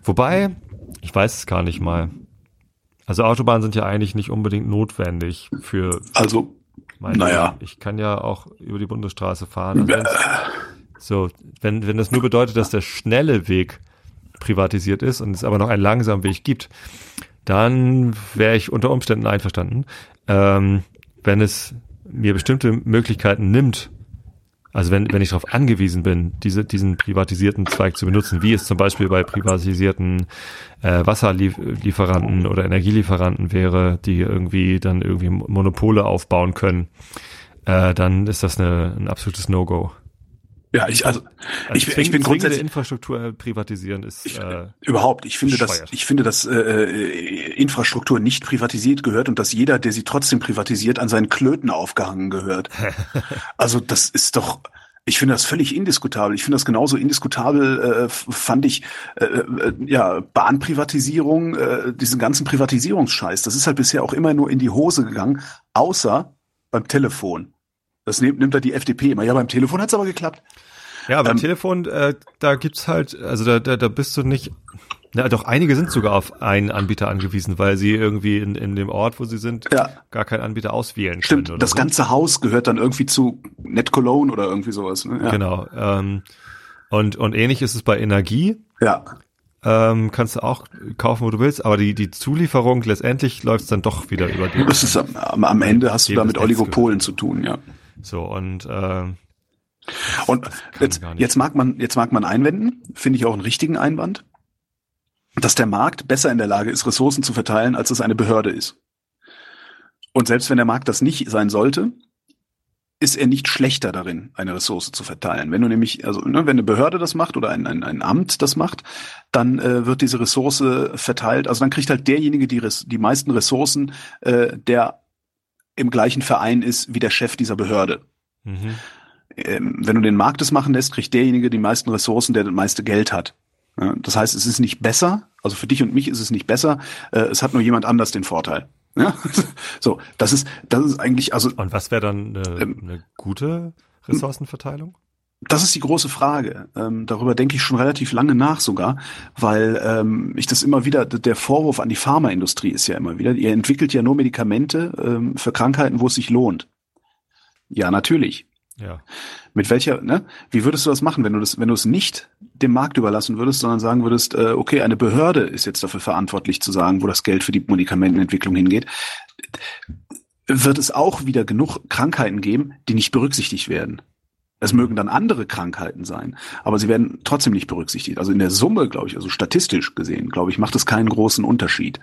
Wobei, ich weiß es gar nicht mal. Also Autobahnen sind ja eigentlich nicht unbedingt notwendig für. Also, naja. Ich kann ja auch über die Bundesstraße fahren. Also so, wenn, wenn das nur bedeutet, dass der schnelle Weg privatisiert ist und es aber noch einen langsamen Weg gibt, dann wäre ich unter Umständen einverstanden. Ähm, wenn es mir bestimmte Möglichkeiten nimmt, also wenn, wenn ich darauf angewiesen bin, diese, diesen privatisierten Zweig zu benutzen, wie es zum Beispiel bei privatisierten äh, Wasserlieferanten oder Energielieferanten wäre, die irgendwie dann irgendwie Monopole aufbauen können, äh, dann ist das eine, ein absolutes No-Go. Ja, ich also, also ich, zwing, ich bin grundsätzlich Infrastruktur privatisieren ist ich, äh, überhaupt. Ich finde, dass ich finde, dass äh, äh, Infrastruktur nicht privatisiert gehört und dass jeder, der sie trotzdem privatisiert, an seinen Klöten aufgehangen gehört. also das ist doch. Ich finde das völlig indiskutabel. Ich finde das genauso indiskutabel, äh, fand ich, äh, äh, ja, Bahnprivatisierung, äh, diesen ganzen Privatisierungsscheiß. Das ist halt bisher auch immer nur in die Hose gegangen, außer beim Telefon. Das nimmt, nimmt da die FDP immer. Ja, beim Telefon hat's aber geklappt. Ja, beim ähm, Telefon, äh, da gibt's halt, also da, da, da bist du nicht. Ja, doch einige sind sogar auf einen Anbieter angewiesen, weil sie irgendwie in, in dem Ort, wo sie sind, ja. gar keinen Anbieter auswählen Stimmt, können. Stimmt, das so. ganze Haus gehört dann irgendwie zu Net Cologne oder irgendwie sowas. Ne? Ja. Genau. Ähm, und, und ähnlich ist es bei Energie. Ja. Ähm, kannst du auch kaufen, wo du willst, aber die, die Zulieferung letztendlich läuft dann doch wieder über die. Das ist am, am Ende hast du da mit Oligopolen zu tun, ja. So und äh, und jetzt, jetzt mag man jetzt mag man einwenden, finde ich auch einen richtigen Einwand, dass der Markt besser in der Lage ist, Ressourcen zu verteilen, als es eine Behörde ist. Und selbst wenn der Markt das nicht sein sollte, ist er nicht schlechter darin, eine Ressource zu verteilen. Wenn du nämlich, also ne, wenn eine Behörde das macht oder ein, ein, ein Amt das macht, dann äh, wird diese Ressource verteilt. Also dann kriegt halt derjenige die, die meisten Ressourcen, äh, der im gleichen Verein ist wie der Chef dieser Behörde. Mhm. Ähm, wenn du den Markt das machen lässt, kriegt derjenige die meisten Ressourcen, der das meiste Geld hat. Ja, das heißt, es ist nicht besser, Also für dich und mich ist es nicht besser. Äh, es hat nur jemand anders den Vorteil. Ja? So, das ist, das ist eigentlich, also. Und was wäre dann eine, Ähm, eine gute Ressourcenverteilung? Das ist die große Frage. Ähm, darüber denke ich schon relativ lange nach sogar, weil ähm, ich das immer wieder, der Vorwurf an die Pharmaindustrie ist ja immer wieder, ihr entwickelt ja nur Medikamente ähm, für Krankheiten, wo es sich lohnt. Ja, natürlich. Ja. Mit welcher, ne? Wie würdest du das machen, wenn du das, wenn du es nicht dem Markt überlassen würdest, sondern sagen würdest, äh, okay, eine Behörde ist jetzt dafür verantwortlich zu sagen, wo das Geld für die Medikamentenentwicklung hingeht, wird es auch wieder genug Krankheiten geben, die nicht berücksichtigt werden. Es mögen dann andere Krankheiten sein, aber sie werden trotzdem nicht berücksichtigt. Also in der Summe, glaube ich, also statistisch gesehen, glaube ich, macht es keinen großen Unterschied.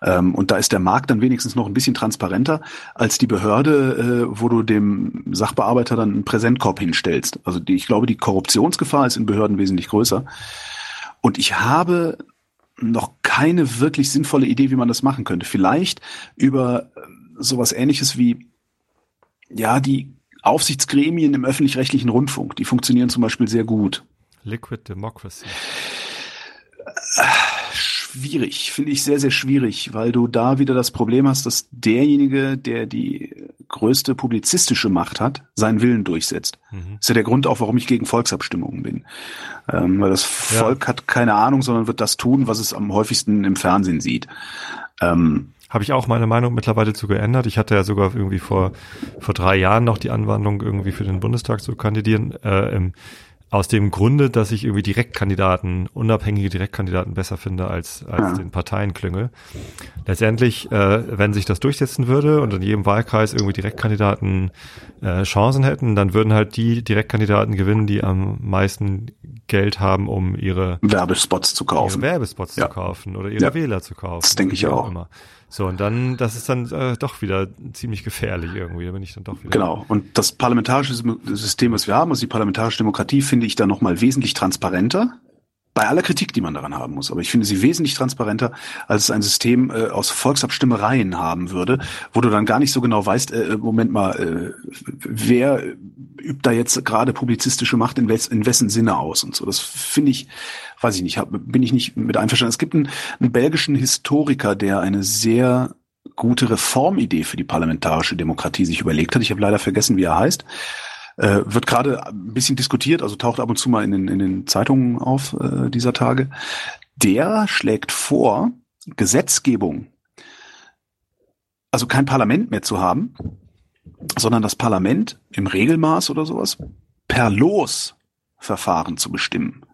Ähm, und da ist der Markt dann wenigstens noch ein bisschen transparenter als die Behörde, äh, wo du dem Sachbearbeiter dann einen Präsentkorb hinstellst. Also ich glaube, die Korruptionsgefahr ist in Behörden wesentlich größer. Und ich habe noch keine wirklich sinnvolle Idee, wie man das machen könnte. Vielleicht über sowas ähnliches wie, ja, die Aufsichtsgremien im öffentlich-rechtlichen Rundfunk, die funktionieren zum Beispiel sehr gut. Liquid Democracy. Schwierig, finde ich sehr, sehr schwierig, weil du da wieder das Problem hast, dass derjenige, der die größte publizistische Macht hat, seinen Willen durchsetzt. Mhm. Das ist ja der Grund auch, warum ich gegen Volksabstimmungen bin. Ähm, weil das Ja. Volk hat keine Ahnung, sondern wird das tun, was es am häufigsten im Fernsehen sieht. Ähm, Habe ich auch meine Meinung mittlerweile zu geändert. Ich hatte ja sogar irgendwie vor, vor drei Jahren noch die Anwandlung, irgendwie für den Bundestag zu kandidieren. Äh, im, aus dem Grunde, dass ich irgendwie Direktkandidaten, unabhängige Direktkandidaten besser finde als, als den Parteienklüngel. Letztendlich, äh, wenn sich das durchsetzen würde und in jedem Wahlkreis irgendwie Direktkandidaten äh, Chancen hätten, dann würden halt die Direktkandidaten gewinnen, die am meisten Geld haben, um ihre Werbespots zu kaufen. Werbespots Ja. zu kaufen oder ihre Ja. Wähler zu kaufen. Das denke ich auch. Immer. So, und dann, das ist dann äh, doch wieder ziemlich gefährlich irgendwie. Da bin ich dann doch wieder. Genau. Und das parlamentarische System, was wir haben, also die parlamentarische Demokratie, finde ich da nochmal wesentlich transparenter. Bei aller Kritik, die man daran haben muss. Aber ich finde sie wesentlich transparenter, als es ein System äh, aus Volksabstimmereien haben würde, wo du dann gar nicht so genau weißt, äh, Moment mal, äh, wer übt da jetzt gerade publizistische Macht in, wes in wessen Sinne aus und so. Das finde ich, weiß ich nicht, hab, bin ich nicht mit einverstanden. Es gibt einen, einen belgischen Historiker, der eine sehr gute Reformidee für die parlamentarische Demokratie sich überlegt hat. Ich habe leider vergessen, wie er heißt. Äh, wird gerade ein bisschen diskutiert, also taucht ab und zu mal in den, in den Zeitungen auf äh, dieser Tage. Der schlägt vor, Gesetzgebung, also kein Parlament mehr zu haben, sondern das Parlament im Regelmaß oder sowas per Losverfahren zu bestimmen.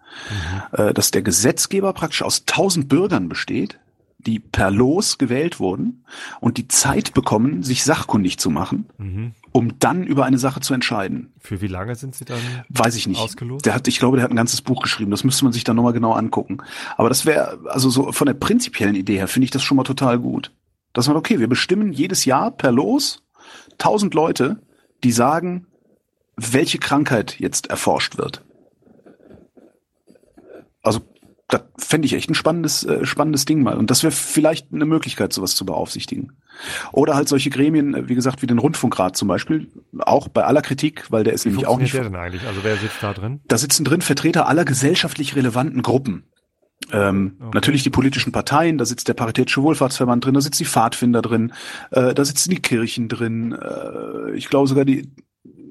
Äh, dass der Gesetzgeber praktisch aus tausend Bürgern besteht, die per Los gewählt wurden und die Zeit bekommen, sich sachkundig zu machen, Mhm. um dann über eine Sache zu entscheiden. Für wie lange sind sie dann? Weiß ich nicht. Ausgelost? Der hat, ich glaube, der hat ein ganzes Buch geschrieben. Das müsste man sich dann nochmal genau angucken. Aber das wäre, also so von der prinzipiellen Idee her finde ich das schon mal total gut. Dass man, okay, wir bestimmen jedes Jahr per Los tausend Leute, die sagen, welche Krankheit jetzt erforscht wird. Also, das fände ich echt ein spannendes, äh, spannendes Ding mal. Und das wäre vielleicht eine Möglichkeit, sowas zu beaufsichtigen. Oder halt solche Gremien, äh, wie gesagt, wie den Rundfunkrat zum Beispiel, auch bei aller Kritik, weil der ist Wie nämlich auch nicht der denn eigentlich? Also wer sitzt da drin? da sitzen drin Vertreter aller gesellschaftlich relevanten Gruppen. Ähm, Okay. Natürlich die politischen Parteien, da sitzt der Paritätische Wohlfahrtsverband drin, da sitzen die Pfadfinder drin, äh, da sitzen die Kirchen drin, äh, ich glaube sogar die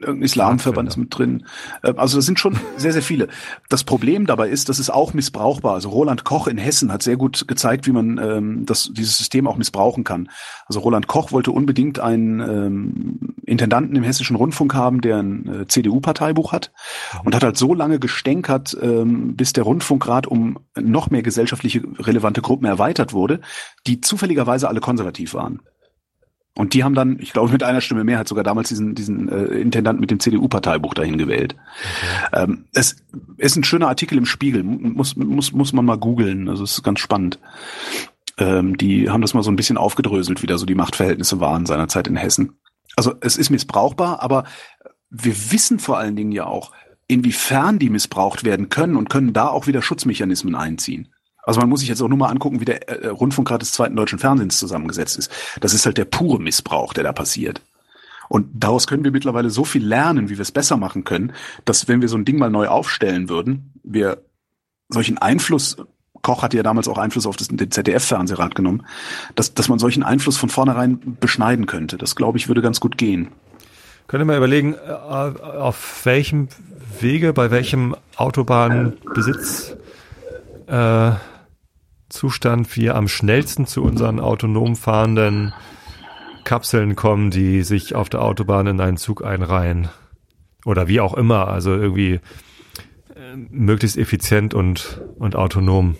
irgendein Islamverband ist mit drin. Äh, also das sind schon sehr, sehr viele. Das Problem dabei ist, das ist auch missbrauchbar. Also Roland Koch in Hessen hat sehr gut gezeigt, wie man ähm, das, dieses System auch missbrauchen kann. Also Roland Koch wollte unbedingt einen ähm, Intendanten im hessischen Rundfunk haben, der ein äh, CDU-Parteibuch hat und hat halt so lange gestänkert, ähm, bis der Rundfunkrat um noch mehr gesellschaftliche relevante Gruppen erweitert wurde, die zufälligerweise alle konservativ waren. Und die haben dann, ich glaube, mit einer Stimme Mehrheit sogar damals diesen, diesen äh, Intendant mit dem CDU-Parteibuch dahin gewählt. Ähm, es ist ein schöner Artikel im Spiegel, muss, muss, muss man mal googeln, also es ist ganz spannend. Ähm, die haben das mal so ein bisschen aufgedröselt, wie da so die Machtverhältnisse waren seinerzeit in Hessen. Also es ist missbrauchbar, aber wir wissen vor allen Dingen ja auch, inwiefern die missbraucht werden können und können da auch wieder Schutzmechanismen einziehen. Also man muss sich jetzt auch nur mal angucken, wie der äh, Rundfunkrat des zweiten deutschen Fernsehens zusammengesetzt ist. Das ist halt der pure Missbrauch, der da passiert. Und daraus können wir mittlerweile so viel lernen, wie wir es besser machen können, dass wenn wir so ein Ding mal neu aufstellen würden, wir solchen Einfluss Koch hatte ja damals auch Einfluss auf das, den ZDF-Fernsehrat genommen, dass, dass man solchen Einfluss von vornherein beschneiden könnte. Das, glaube ich, würde ganz gut gehen. Könnte man überlegen, äh, auf welchem Wege, bei welchem Autobahnbesitz äh, Zustand wir am schnellsten zu unseren autonom fahrenden Kapseln kommen, die sich auf der Autobahn in einen Zug einreihen. Oder wie auch immer, also irgendwie äh, möglichst effizient und, und autonom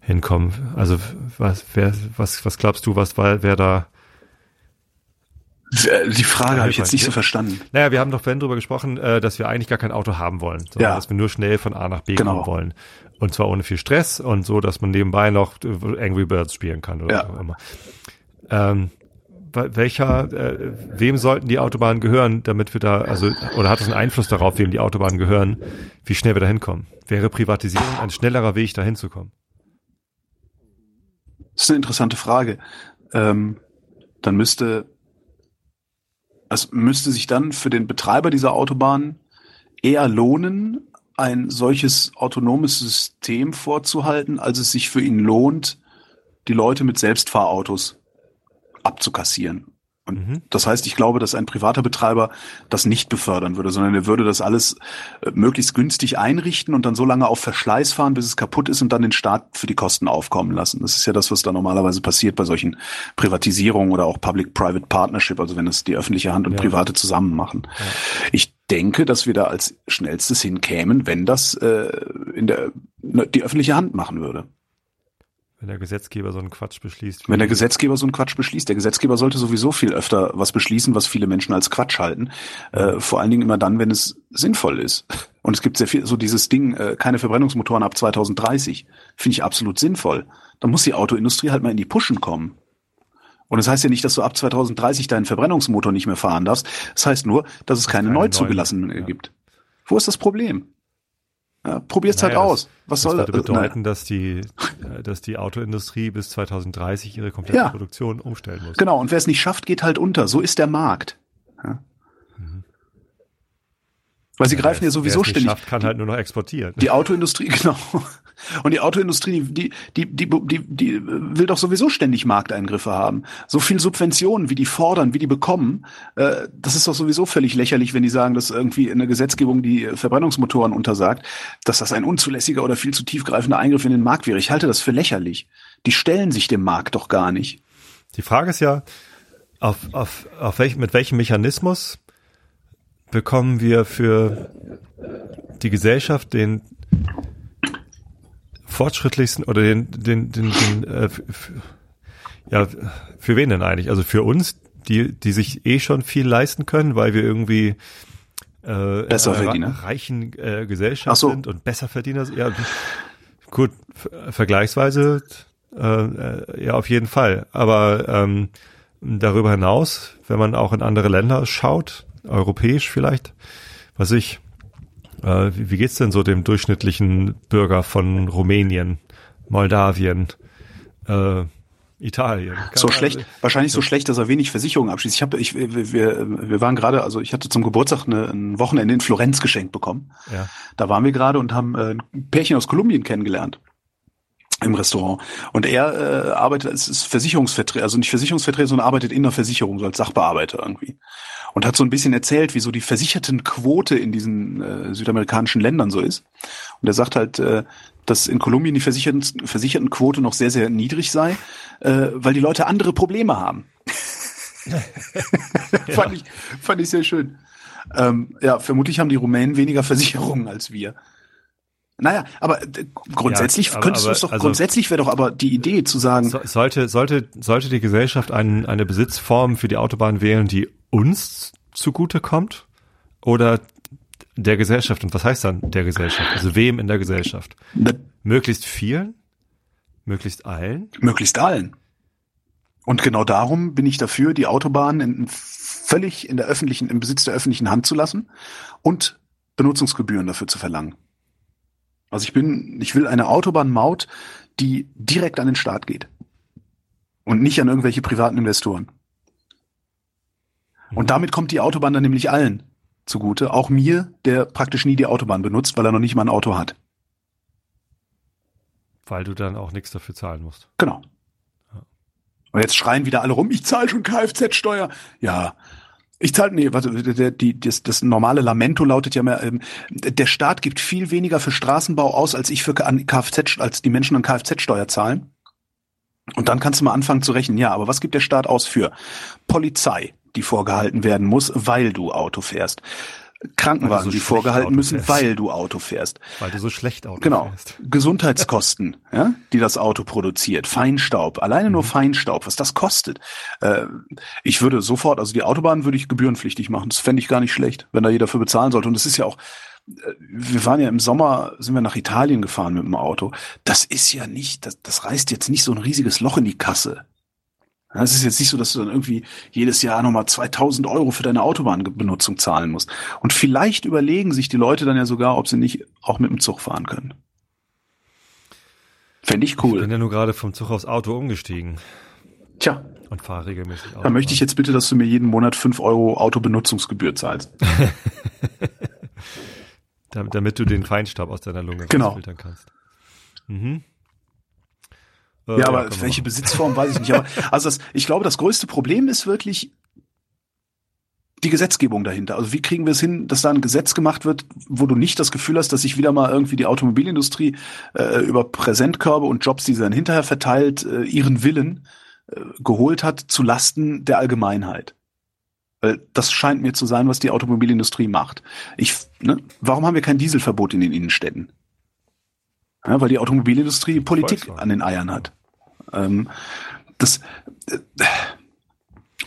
hinkommen. Also was, wer, was, was glaubst du, was war, wer da äh, die Frage habe ich jetzt nicht so verstanden. Naja, wir haben doch vorhin drüber gesprochen, äh, dass wir eigentlich gar kein Auto haben wollen, sondern ja. dass wir nur schnell von A nach B genau. kommen wollen. Und zwar ohne viel Stress und so, dass man nebenbei noch Angry Birds spielen kann oder ja. so immer. Ähm, welcher, äh, wem sollten die Autobahnen gehören, damit wir da, also, oder hat das einen Einfluss darauf, wem die Autobahnen gehören, wie schnell wir da hinkommen? Wäre Privatisierung ein schnellerer Weg, da hinzukommen? Das ist eine interessante Frage. Ähm, dann müsste es müsste sich dann für den Betreiber dieser Autobahn eher lohnen, ein solches autonomes System vorzuhalten, als es sich für ihn lohnt, die Leute mit Selbstfahrautos abzukassieren. Und mhm. das heißt, ich glaube, dass ein privater Betreiber das nicht befördern würde, sondern er würde das alles äh, möglichst günstig einrichten und dann so lange auf Verschleiß fahren, bis es kaputt ist und dann den Staat für die Kosten aufkommen lassen. Das ist ja das, was da normalerweise passiert bei solchen Privatisierungen oder auch Public-Private Partnership, also wenn es die öffentliche Hand und ja. private zusammen machen. Ja. Ich denke, dass wir da als schnellstes hinkämen, wenn das äh, in der ne, die öffentliche Hand machen würde. Wenn der Gesetzgeber so einen Quatsch beschließt. Wenn der Gesetzgeber so einen Quatsch beschließt. Der Gesetzgeber sollte sowieso viel öfter was beschließen, was viele Menschen als Quatsch halten. Äh, vor allen Dingen immer dann, wenn es sinnvoll ist. Und es gibt sehr viel, so dieses Ding, äh, keine Verbrennungsmotoren ab 2030. Finde ich absolut sinnvoll. Da muss die Autoindustrie halt mal in die Pushen kommen. Und das heißt ja nicht, dass du ab 2030 deinen Verbrennungsmotor nicht mehr fahren darfst. Das heißt nur, dass es keine, keine neu zugelassenen ja. gibt. Wo ist das Problem? Ja, probier's halt naja, halt aus. Was das soll das? Das würde bedeuten, dass die, äh, dass die Autoindustrie bis 2030 ihre komplette ja. Produktion umstellen muss. Genau. Und wer es nicht schafft, geht halt unter. So ist der Markt. Ja. Weil sie ja, greifen ja sowieso ständig. Schafft, kann halt nur noch exportieren. Die Autoindustrie, genau. Und die Autoindustrie, die, die, die, die, die will doch sowieso ständig Markteingriffe haben. So viel Subventionen, wie die fordern, wie die bekommen, äh, das ist doch sowieso völlig lächerlich, wenn die sagen, dass irgendwie eine Gesetzgebung die Verbrennungsmotoren untersagt, dass das ein unzulässiger oder viel zu tiefgreifender Eingriff in den Markt wäre. Ich halte das für lächerlich. Die stellen sich dem Markt doch gar nicht. Die Frage ist ja, auf, auf, auf welch, mit welchem Mechanismus bekommen wir für die Gesellschaft den fortschrittlichsten oder den, den, den, den äh, ja, für wen denn eigentlich? Also für uns, die, die sich eh schon viel leisten können, weil wir irgendwie äh, besser Verdiener. reichen äh, Gesellschaft so. sind und besser Verdiener sind. Ja, gut, vergleichsweise äh, äh, ja auf jeden Fall. Aber ähm, darüber hinaus, wenn man auch in andere Länder schaut, europäisch vielleicht, was ich, äh, wie, wie geht's denn so dem durchschnittlichen Bürger von Rumänien, Moldawien, äh, Italien. so schlecht, also, wahrscheinlich so schlecht, dass er wenig Versicherungen abschließt. Ich habe, ich, wir, wir waren gerade, also ich hatte zum Geburtstag eine, ein Wochenende in Florenz geschenkt bekommen. Ja. Da waren wir gerade und haben äh, ein Pärchen aus Kolumbien kennengelernt im Restaurant. Und er äh, arbeitet, ist Versicherungsvertreter, also nicht Versicherungsvertreter, sondern arbeitet in der Versicherung, so als Sachbearbeiter irgendwie. Und hat so ein bisschen erzählt, wie so die Versichertenquote in diesen äh, südamerikanischen Ländern so ist. Und er sagt halt, äh, dass in Kolumbien die Versicherten, Versichertenquote noch sehr, sehr niedrig sei, äh, weil die Leute andere Probleme haben. ja. fand, ich, fand ich sehr schön. Ähm, ja, vermutlich haben die Rumänen weniger Versicherungen als wir. Naja, aber äh, grundsätzlich ja, aber, könntest du es doch, also, grundsätzlich wäre doch aber die Idee zu sagen. So, sollte, sollte, sollte die Gesellschaft ein, eine Besitzform für die Autobahn wählen, die uns zugute kommt? Oder der Gesellschaft? Und was heißt dann der Gesellschaft? Also wem in der Gesellschaft? Ne, möglichst vielen? Möglichst allen? Möglichst allen. Und genau darum bin ich dafür, die Autobahn in, völlig in der öffentlichen, im Besitz der öffentlichen Hand zu lassen und Benutzungsgebühren dafür zu verlangen. Also ich bin, ich will eine Autobahnmaut, die direkt an den Staat geht. Und nicht an irgendwelche privaten Investoren. Und damit kommt die Autobahn dann nämlich allen zugute. Auch mir, der praktisch nie die Autobahn benutzt, weil er noch nicht mal ein Auto hat. Weil du dann auch nichts dafür zahlen musst. Genau. Und jetzt schreien wieder alle rum, ich zahle schon Kfz-Steuer. Ja, ich zahle, nee, warte, der, die, das, das normale Lamento lautet ja mehr, ähm, der Staat gibt viel weniger für Straßenbau aus, als ich für Kfz, als die Menschen an Kfz-Steuer zahlen. Und dann kannst du mal anfangen zu rechnen, ja, aber was gibt der Staat aus für Polizei, die vorgehalten werden muss, weil du Auto fährst? Krankenwagen, so die vorgehalten Auto müssen, fährst. weil du Auto fährst. Weil du so schlecht Auto genau. fährst. Gesundheitskosten, ja, die das Auto produziert. Feinstaub, alleine nur mhm. Feinstaub, was das kostet. Äh, ich würde sofort, also die Autobahn würde ich gebührenpflichtig machen. Das fände ich gar nicht schlecht, wenn da jeder für bezahlen sollte. Und es ist ja auch, äh, wir waren ja im Sommer, sind wir nach Italien gefahren mit dem Auto. Das ist ja nicht, das, das reißt jetzt nicht so ein riesiges Loch in die Kasse. Es ist jetzt nicht so, dass du dann irgendwie jedes Jahr nochmal 2000 Euro für deine Autobahnbenutzung zahlen musst. Und vielleicht überlegen sich die Leute dann ja sogar, ob sie nicht auch mit dem Zug fahren können. Fände ich cool. Ich bin ja nur gerade vom Zug aufs Auto umgestiegen. Tja. Und fahre regelmäßig Auto. Da möchte ich jetzt bitte, dass du mir jeden Monat 5 Euro Autobenutzungsgebühr zahlst. damit du den Feinstaub aus deiner Lunge genau. filtern kannst. Mhm. Äh, ja, aber welche Besitzform weiß ich nicht. Aber also das, ich glaube, das größte Problem ist wirklich die Gesetzgebung dahinter. Also wie kriegen wir es hin, dass da ein Gesetz gemacht wird, wo du nicht das Gefühl hast, dass sich wieder mal irgendwie die Automobilindustrie äh, über Präsentkörbe und Jobs, die sie dann hinterher verteilt, äh, ihren Willen äh, geholt hat zu Lasten der Allgemeinheit. Weil das scheint mir zu sein, was die Automobilindustrie macht. Ich, ne, warum haben wir kein Dieselverbot in den Innenstädten? Ja, weil die Automobilindustrie Politik an den Eiern hat. Ähm, das, äh,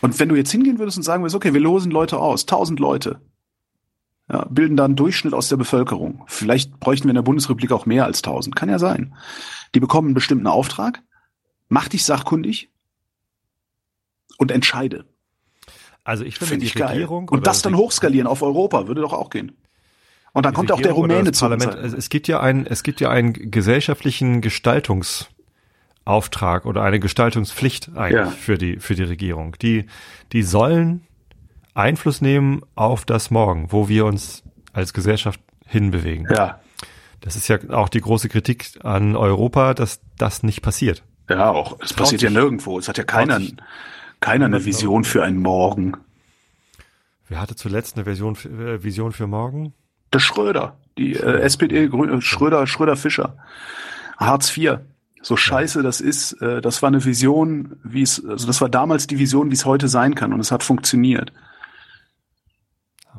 und wenn du jetzt hingehen würdest und sagen würdest, okay, wir losen Leute aus, tausend Leute, ja, bilden da einen Durchschnitt aus der Bevölkerung. Vielleicht bräuchten wir in der Bundesrepublik auch mehr als tausend. Kann ja sein. Die bekommen einen bestimmten Auftrag, mach dich sachkundig und entscheide. Also ich finde Find die ich Regierung geil. und das dann hochskalieren auf Europa würde doch auch gehen. Und dann kommt auch der Rumäne zu. Parlament. Es gibt ja einen, es gibt ja einen gesellschaftlichen Gestaltungsauftrag oder eine Gestaltungspflicht eigentlich ja. für die, für die Regierung. Die, die sollen Einfluss nehmen auf das Morgen, wo wir uns als Gesellschaft hinbewegen. Ja. Das ist ja auch die große Kritik an Europa, dass das nicht passiert. Ja, auch. Es passiert ja nirgendwo. Es hat ja keiner, keiner eine Vision für einen Morgen. Wer hatte zuletzt eine Vision, äh, Vision für morgen? Der Schröder, die äh, SPD, Grün, Schröder, Schröder Fischer. Hartz IV. So scheiße das ist, äh, das war eine Vision, wie es, also das war damals die Vision, wie es heute sein kann. Und es hat funktioniert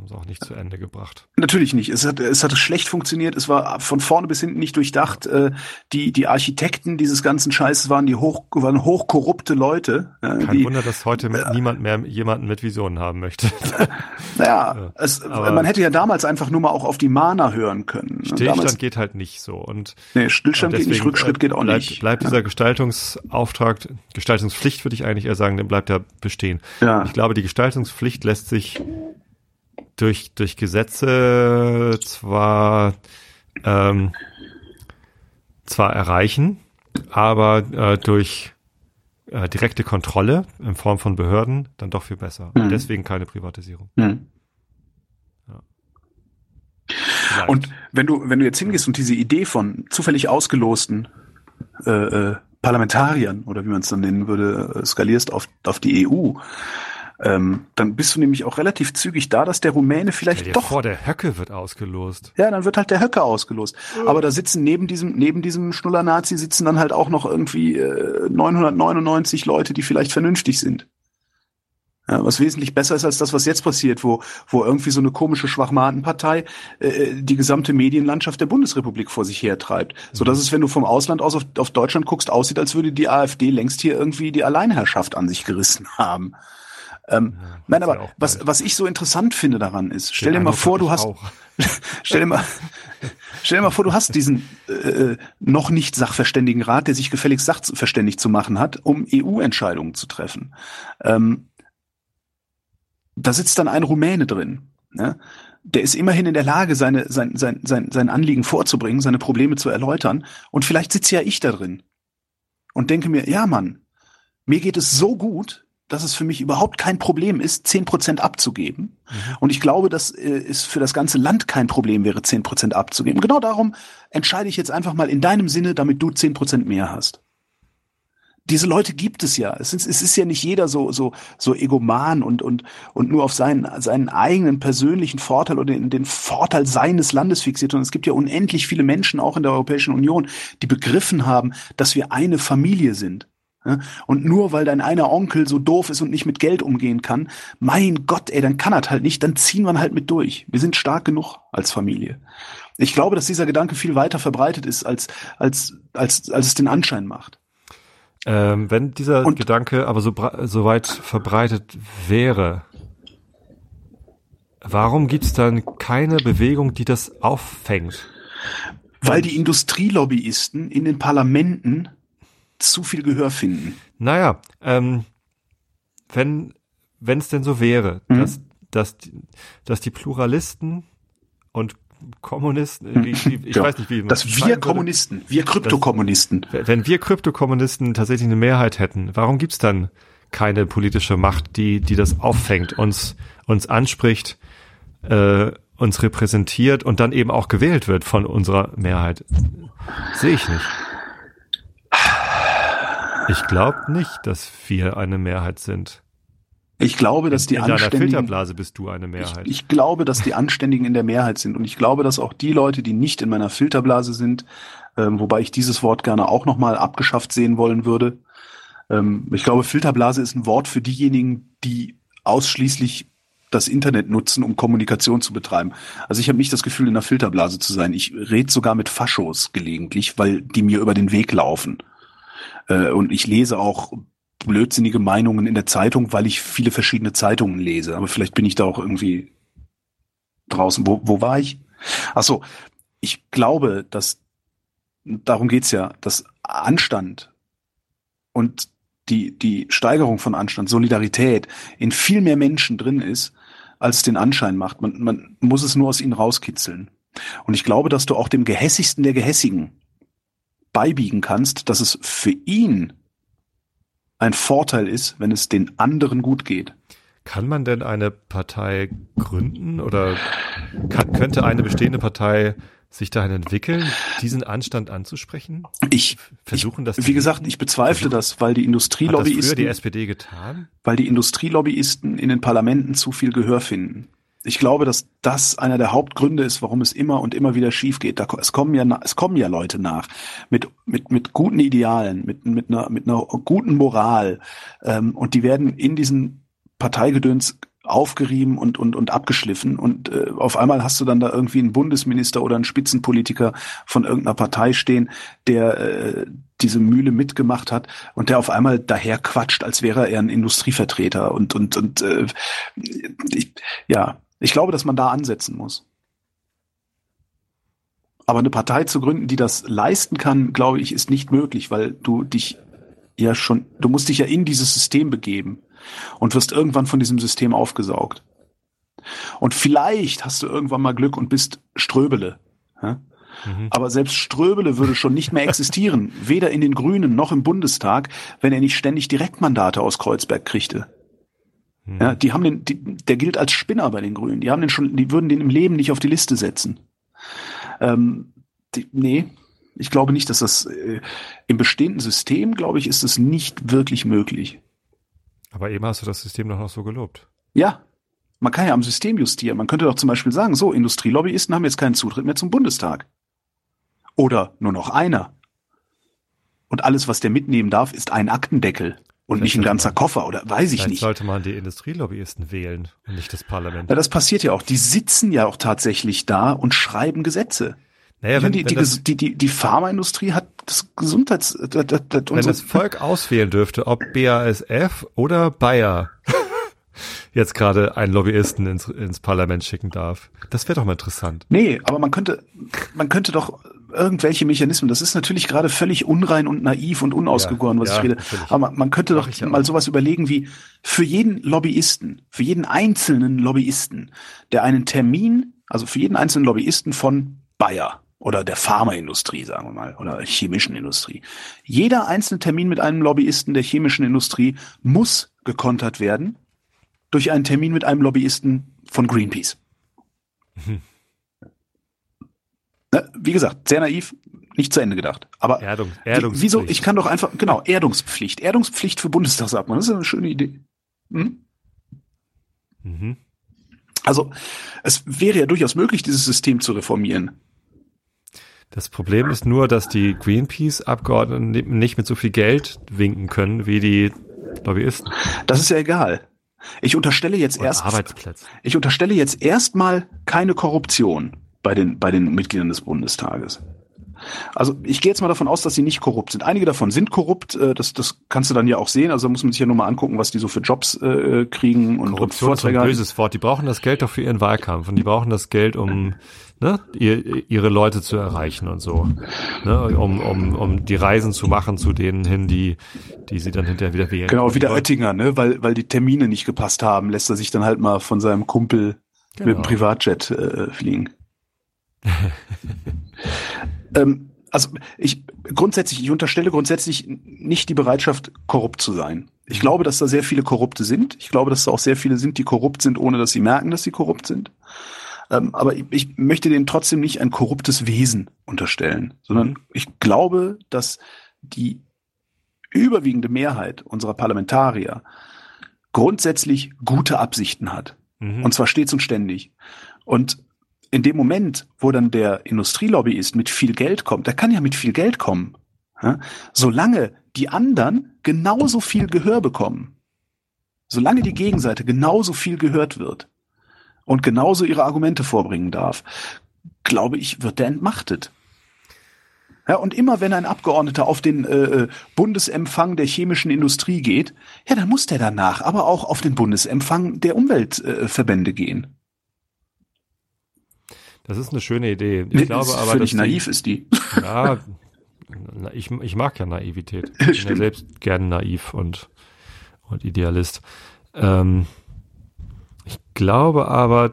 haben sie auch nicht zu Ende gebracht. Natürlich nicht. Es hat, es hat schlecht funktioniert. Es war von vorne bis hinten nicht durchdacht. Äh, die, die Architekten dieses ganzen Scheißes waren die hoch, waren hochkorrupte Leute. Kein die, Wunder, dass heute äh, niemand mehr jemanden mit Visionen haben möchte. naja, es, man hätte ja damals einfach nur mal auch auf die Mana hören können. Stillstand damals, geht halt nicht so. Und, nee, Stillstand und geht nicht, Rückschritt geht auch bleibt, nicht. Bleibt dieser Gestaltungsauftrag, Gestaltungspflicht würde ich eigentlich eher sagen, dann bleibt ja bestehen. Ja. Ich glaube, die Gestaltungspflicht lässt sich durch, durch Gesetze zwar, ähm, zwar erreichen, aber äh, durch äh, direkte Kontrolle in Form von Behörden dann doch viel besser. Mhm. Und deswegen keine Privatisierung. Mhm. Ja. Und wenn du, wenn du jetzt hingehst und diese Idee von zufällig ausgelosten äh, äh, Parlamentariern oder wie man es dann nennen würde, äh, skalierst auf, auf die EU, ähm, dann bist du nämlich auch relativ zügig da, dass der Rumäne vielleicht Stell dir doch. Vor, der Höcke wird ausgelost. Ja, dann wird halt der Höcke ausgelost. Mhm. Aber da sitzen neben diesem, neben diesem Schnuller-Nazi sitzen dann halt auch noch irgendwie äh, 999 Leute, die vielleicht vernünftig sind. Ja, was wesentlich besser ist als das, was jetzt passiert, wo, wo irgendwie so eine komische Schwachmatenpartei äh, die gesamte Medienlandschaft der Bundesrepublik vor sich hertreibt. Mhm. So dass es, wenn du vom Ausland aus auf, auf Deutschland guckst, aussieht, als würde die AfD längst hier irgendwie die Alleinherrschaft an sich gerissen haben. Ähm, ja, nein, aber was, was ich so interessant finde daran ist, stell dir mal vor, du hast, stell dir mal, stell dir mal vor, du hast diesen äh, noch nicht sachverständigen Rat, der sich gefälligst sachverständig zu machen hat, um EU-Entscheidungen zu treffen. Ähm, da sitzt dann ein Rumäne drin. Ne? Der ist immerhin in der Lage, seine, sein, sein, sein, sein Anliegen vorzubringen, seine Probleme zu erläutern. Und vielleicht sitze ja ich da drin und denke mir, ja Mann, mir geht es so gut, dass es für mich überhaupt kein Problem ist, zehn Prozent abzugeben. Mhm. Und ich glaube, dass äh, es für das ganze Land kein Problem wäre, zehn Prozent abzugeben. Genau darum entscheide ich jetzt einfach mal in deinem Sinne, damit du zehn Prozent mehr hast diese Leute gibt es ja. Es ist, es ist ja nicht jeder so, so, so egoman und, und, und nur auf seinen, seinen eigenen persönlichen Vorteil oder den, den Vorteil seines Landes fixiert. Und es gibt ja unendlich viele Menschen auch in der Europäischen Union, die begriffen haben, dass wir eine Familie sind. Und nur weil dein einer Onkel so doof ist und nicht mit Geld umgehen kann, mein Gott, ey, dann kann er halt nicht, dann ziehen wir halt mit durch. Wir sind stark genug als Familie. Ich glaube, dass dieser Gedanke viel weiter verbreitet ist, als, als, als, als es den Anschein macht. Ähm, wenn dieser und, Gedanke aber so, so weit verbreitet wäre, warum gibt es dann keine Bewegung, die das auffängt? Weil die Industrielobbyisten in den Parlamenten zu viel Gehör finden. Naja, ähm, wenn wenn es denn so wäre, mhm. dass, dass, dass die Pluralisten und Kommunisten, wie, wie, ich ja, weiß nicht, wie man Dass wir Kommunisten, würde, wir Kryptokommunisten. Dass, wenn wir Kryptokommunisten tatsächlich eine Mehrheit hätten, warum gibt's dann keine politische Macht, die, die das auffängt, uns, uns anspricht, äh, uns repräsentiert und dann eben auch gewählt wird von unserer Mehrheit? Sehe ich nicht. Ich glaube nicht, dass wir eine Mehrheit sind. Ich glaube, dass die in Anständigen. In Filterblase bist du eine Mehrheit. Ich, ich, glaube, dass die Anständigen in der Mehrheit sind. Und ich glaube, dass auch die Leute, die nicht in meiner Filterblase sind, ähm, wobei ich dieses Wort gerne auch nochmal abgeschafft sehen wollen würde. Ähm, ich glaube, Filterblase ist ein Wort für diejenigen, die ausschließlich das Internet nutzen, um Kommunikation zu betreiben. Also ich habe nicht das Gefühl, in einer Filterblase zu sein. Ich rede sogar mit Faschos gelegentlich, weil die mir über den Weg laufen. Äh, und ich lese auch blödsinnige Meinungen in der Zeitung, weil ich viele verschiedene Zeitungen lese. Aber vielleicht bin ich da auch irgendwie draußen. Wo, wo war ich? Ach so, ich glaube, dass darum geht's ja, dass Anstand und die, die Steigerung von Anstand, Solidarität in viel mehr Menschen drin ist, als es den Anschein macht. Man, man muss es nur aus ihnen rauskitzeln. Und ich glaube, dass du auch dem Gehässigsten der Gehässigen beibiegen kannst, dass es für ihn ein Vorteil ist, wenn es den anderen gut geht. Kann man denn eine Partei gründen oder kann, könnte eine bestehende Partei sich dahin entwickeln, diesen Anstand anzusprechen? Ich versuchen das. wie gesagt, ich bezweifle das, weil die Industrielobbyisten. Hat das früher die SPD getan? Weil die Industrielobbyisten in den Parlamenten zu viel Gehör finden ich glaube, dass das einer der Hauptgründe ist, warum es immer und immer wieder schief geht. Da, es kommen ja, es kommen ja Leute nach mit mit mit guten Idealen, mit mit einer mit einer guten Moral ähm, und die werden in diesen Parteigedöns aufgerieben und und und abgeschliffen und äh, auf einmal hast du dann da irgendwie einen Bundesminister oder einen Spitzenpolitiker von irgendeiner Partei stehen, der äh, diese Mühle mitgemacht hat und der auf einmal daher quatscht, als wäre er ein Industrievertreter und und und äh, ich, ja ich glaube, dass man da ansetzen muss. Aber eine Partei zu gründen, die das leisten kann, glaube ich, ist nicht möglich, weil du dich ja schon, du musst dich ja in dieses System begeben und wirst irgendwann von diesem System aufgesaugt. Und vielleicht hast du irgendwann mal Glück und bist Ströbele. Ja? Mhm. Aber selbst Ströbele würde schon nicht mehr existieren, weder in den Grünen noch im Bundestag, wenn er nicht ständig Direktmandate aus Kreuzberg kriegte. Hm. Ja, die haben den, die, der gilt als Spinner bei den Grünen. Die haben den schon, die würden den im Leben nicht auf die Liste setzen. Ähm, die, nee, ich glaube nicht, dass das äh, im bestehenden System, glaube ich, ist es nicht wirklich möglich. Aber eben hast du das System doch noch so gelobt. Ja, man kann ja am System justieren. Man könnte doch zum Beispiel sagen, so, Industrielobbyisten haben jetzt keinen Zutritt mehr zum Bundestag. Oder nur noch einer. Und alles, was der mitnehmen darf, ist ein Aktendeckel und nicht ein ganzer Koffer oder weiß ich nicht. sollte man die Industrielobbyisten wählen und nicht das Parlament. Ja, das passiert ja auch. Die sitzen ja auch tatsächlich da und schreiben Gesetze. Naja, wenn, die, wenn die, das, die, die, die Pharmaindustrie hat das Gesundheits... Das, das, das, wenn das Volk auswählen dürfte, ob BASF oder Bayer jetzt gerade einen Lobbyisten ins, ins Parlament schicken darf. Das wäre doch mal interessant. Nee, aber man könnte, man könnte doch irgendwelche Mechanismen. Das ist natürlich gerade völlig unrein und naiv und unausgegoren, ja, was ja, ich rede. Natürlich. Aber man, könnte doch mal sowas überlegen wie für jeden Lobbyisten, für jeden einzelnen Lobbyisten, der einen Termin, also für jeden einzelnen Lobbyisten von Bayer oder der Pharmaindustrie, sagen wir mal, oder chemischen Industrie. Jeder einzelne Termin mit einem Lobbyisten der chemischen Industrie muss gekontert werden durch einen Termin mit einem Lobbyisten von Greenpeace. Hm. Wie gesagt, sehr naiv, nicht zu Ende gedacht. Aber Erdung, Erdungspflicht. wieso? Ich kann doch einfach, genau, Erdungspflicht. Erdungspflicht für Bundestagsabgeordnete. Das ist eine schöne Idee. Hm? Mhm. Also, es wäre ja durchaus möglich, dieses System zu reformieren. Das Problem ist nur, dass die Greenpeace-Abgeordneten nicht mit so viel Geld winken können wie die Lobbyisten. Das ist ja egal. Ich unterstelle jetzt erst, ich unterstelle jetzt erstmal keine Korruption bei den, bei den Mitgliedern des Bundestages. Also ich gehe jetzt mal davon aus, dass sie nicht korrupt sind. Einige davon sind korrupt, äh, das, das kannst du dann ja auch sehen. Also muss man sich ja nur mal angucken, was die so für Jobs äh, kriegen und, Korruption und. Ist ein böses Wort. Die brauchen das Geld doch für ihren Wahlkampf und die brauchen das Geld, um ne, ihr, ihre Leute zu erreichen und so, ne, um, um, um die Reisen zu machen zu denen hin, die, die sie dann hinterher wieder wählen. Genau, wie der Oettinger, ne, weil, weil die Termine nicht gepasst haben, lässt er sich dann halt mal von seinem Kumpel genau. mit dem Privatjet äh, fliegen. ähm, also ich grundsätzlich, ich unterstelle grundsätzlich nicht die Bereitschaft, korrupt zu sein. Ich glaube, dass da sehr viele Korrupte sind. Ich glaube, dass da auch sehr viele sind, die korrupt sind, ohne dass sie merken, dass sie korrupt sind. Ähm, aber ich, ich möchte denen trotzdem nicht ein korruptes Wesen unterstellen, sondern mhm. ich glaube, dass die überwiegende Mehrheit unserer Parlamentarier grundsätzlich gute Absichten hat. Mhm. Und zwar stets und ständig. Und in dem Moment, wo dann der Industrielobbyist mit viel Geld kommt, der kann ja mit viel Geld kommen, ja, solange die anderen genauso viel Gehör bekommen, solange die Gegenseite genauso viel gehört wird und genauso ihre Argumente vorbringen darf, glaube ich, wird der entmachtet. Ja, und immer wenn ein Abgeordneter auf den äh, äh Bundesempfang der chemischen Industrie geht, ja, dann muss der danach aber auch auf den Bundesempfang der Umweltverbände äh, gehen. Das ist eine schöne Idee. Ich glaube aber, völlig dass naiv die, ist die. Ja, ich, ich mag ja Naivität. Ich bin ja selbst gerne naiv und, und Idealist. Ähm, ich glaube aber,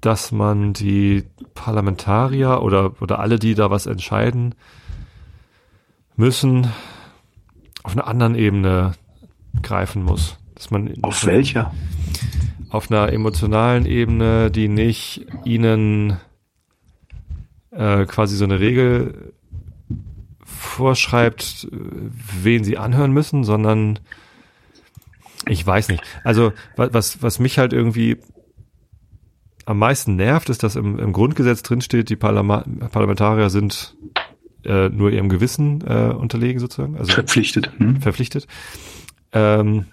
dass man die Parlamentarier oder, oder alle, die da was entscheiden müssen, auf einer anderen Ebene greifen muss. Dass man, auf welcher? Auf einer emotionalen Ebene, die nicht ihnen äh, quasi so eine Regel vorschreibt, wen sie anhören müssen, sondern ich weiß nicht. Also was, was mich halt irgendwie am meisten nervt, ist, dass im, im Grundgesetz drinsteht, die Parlam Parlamentarier sind äh, nur ihrem Gewissen äh, unterlegen sozusagen. Also verpflichtet. Hm? Verpflichtet. Ähm,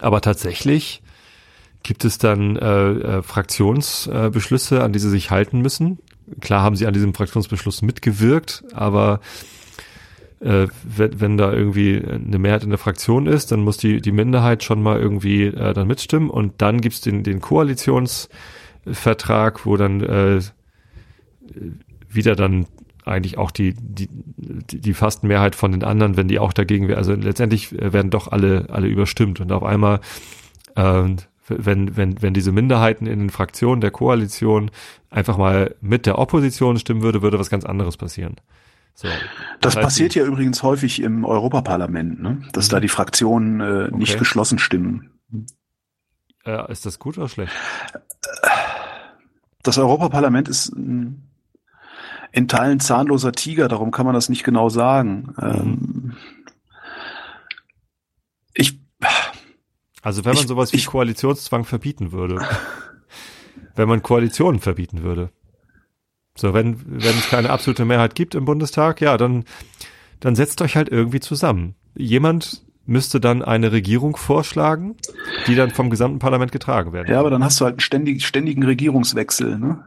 aber tatsächlich gibt es dann äh, äh, Fraktionsbeschlüsse, an die sie sich halten müssen. Klar haben sie an diesem Fraktionsbeschluss mitgewirkt, aber äh, wenn, wenn da irgendwie eine Mehrheit in der Fraktion ist, dann muss die, die Minderheit schon mal irgendwie äh, dann mitstimmen. Und dann gibt's den, den Koalitionsvertrag, wo dann äh, wieder dann eigentlich auch die, die, die, fast Mehrheit von den anderen, wenn die auch dagegen wäre, also letztendlich werden doch alle, alle überstimmt. Und auf einmal äh, wenn, wenn, wenn diese Minderheiten in den Fraktionen der Koalition einfach mal mit der Opposition stimmen würde, würde was ganz anderes passieren. So. Das, das heißt, passiert ja übrigens häufig im Europaparlament, ne? dass mhm. da die Fraktionen äh, okay. nicht geschlossen stimmen. Äh, ist das gut oder schlecht? Das Europaparlament ist in Teilen zahnloser Tiger, darum kann man das nicht genau sagen. Mhm. Ähm, ich also wenn man ich, sowas wie ich, Koalitionszwang verbieten würde. wenn man Koalitionen verbieten würde. So, wenn, wenn es keine absolute Mehrheit gibt im Bundestag, ja, dann, dann setzt euch halt irgendwie zusammen. Jemand müsste dann eine Regierung vorschlagen, die dann vom gesamten Parlament getragen werden. Ja, aber dann hast du halt einen ständig, ständigen Regierungswechsel, ne?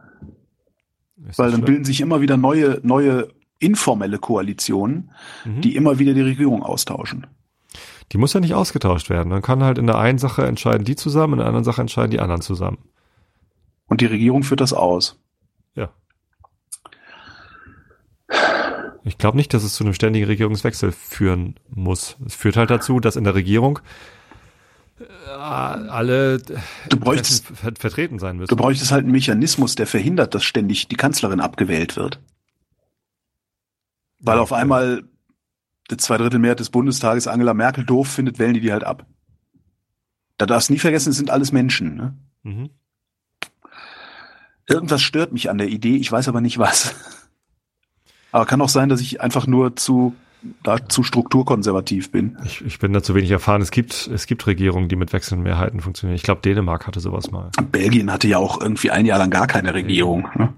Weil dann schlimm? bilden sich immer wieder neue, neue informelle Koalitionen, mhm. die immer wieder die Regierung austauschen. Die muss ja nicht ausgetauscht werden. Man kann halt in der einen Sache entscheiden die zusammen, in der anderen Sache entscheiden die anderen zusammen. Und die Regierung führt das aus. Ja. Ich glaube nicht, dass es zu einem ständigen Regierungswechsel führen muss. Es führt halt dazu, dass in der Regierung äh, alle du bräuchtest, vertreten sein müssen. Du bräuchtest halt einen Mechanismus, der verhindert, dass ständig die Kanzlerin abgewählt wird. Weil auf einmal die zwei Drittel Mehrheit des Bundestages Angela Merkel doof findet, wählen die die halt ab. Da darfst du nie vergessen, es sind alles Menschen. Ne? Mhm. Irgendwas stört mich an der Idee, ich weiß aber nicht was. Aber kann auch sein, dass ich einfach nur zu, da, zu strukturkonservativ bin. Ich, ich bin da zu wenig erfahren. Es gibt, es gibt Regierungen, die mit wechselnden Mehrheiten funktionieren. Ich glaube, Dänemark hatte sowas mal. Belgien hatte ja auch irgendwie ein Jahr lang gar keine Regierung. Ne?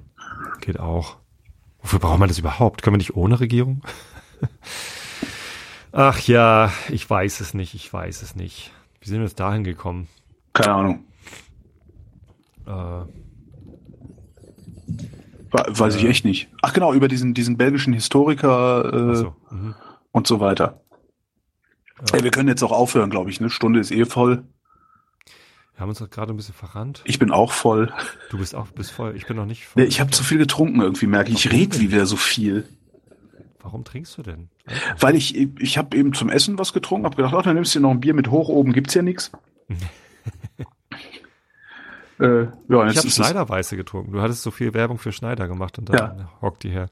Geht auch. Wofür braucht man das überhaupt? Können wir nicht ohne Regierung? Ach ja, ich weiß es nicht, ich weiß es nicht. Wie sind wir jetzt dahin gekommen? Keine Ahnung. Äh, Weiß ich echt nicht. Ach genau, über diesen, diesen belgischen Historiker äh, so, mhm. und so weiter. Ja. Ey, wir können jetzt auch aufhören, glaube ich. Eine Stunde ist eh voll. Wir haben uns doch gerade ein bisschen verrannt. Ich bin auch voll. Du bist auch bist voll. Ich bin noch nicht voll. Nee, ich habe zu viel getrunken irgendwie, merke ich. Ich rede wieder so viel. Warum trinkst du denn? Weil ich, ich habe eben zum Essen was getrunken, habe gedacht, ach, dann nimmst du dir noch ein Bier mit hoch, oben gibt's ja nichts. äh, ja, Ich habe Schneiderweiße getrunken. Du hattest so viel Werbung für Schneider gemacht und dann Ja. hockt die her.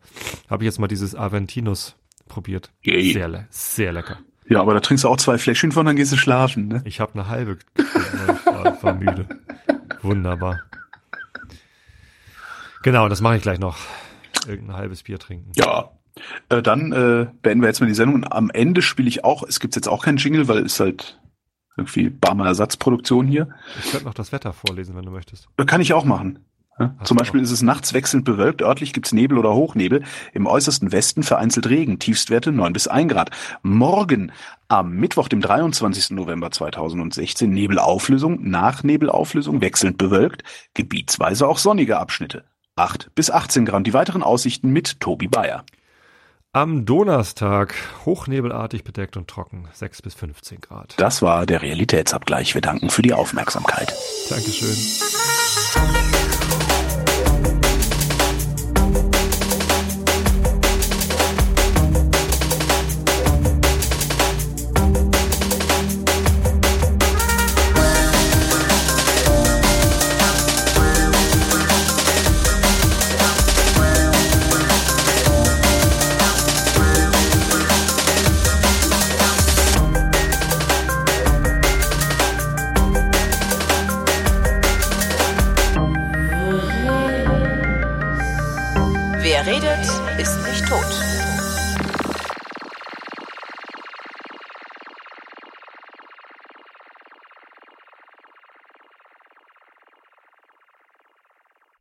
Habe ich jetzt mal dieses Aventinus probiert. Yay. Sehr, le sehr lecker. ja, aber da trinkst du auch zwei Fläschchen von, dann gehst du schlafen. Ne? Ich habe eine halbe getrunken, war, war müde. Wunderbar. Genau, das mache ich gleich noch. Irgendein halbes Bier trinken. Ja. Äh, dann äh, beenden wir jetzt mal die Sendung. Und am Ende spiele ich auch, es gibt jetzt auch keinen Jingle, weil es halt irgendwie Barmer Ersatzproduktion hier. Ich könnte noch das Wetter vorlesen, wenn du möchtest. Das kann ich auch machen. Ja? Zum Beispiel auch. ist es nachts wechselnd bewölkt, örtlich gibt's Nebel oder Hochnebel, im äußersten Westen vereinzelt Regen, Tiefstwerte 9 bis 1 Grad. Morgen am Mittwoch, dem 23. November 2016, Nebelauflösung, nach Nebelauflösung, wechselnd bewölkt, gebietsweise auch sonnige Abschnitte. 8 bis 18 Grad. Die weiteren Aussichten mit Tobi Bayer. Am Donnerstag hochnebelartig bedeckt und trocken, 6 bis 15 Grad. Das war der Realitätsabgleich. Wir danken für die Aufmerksamkeit. Dankeschön.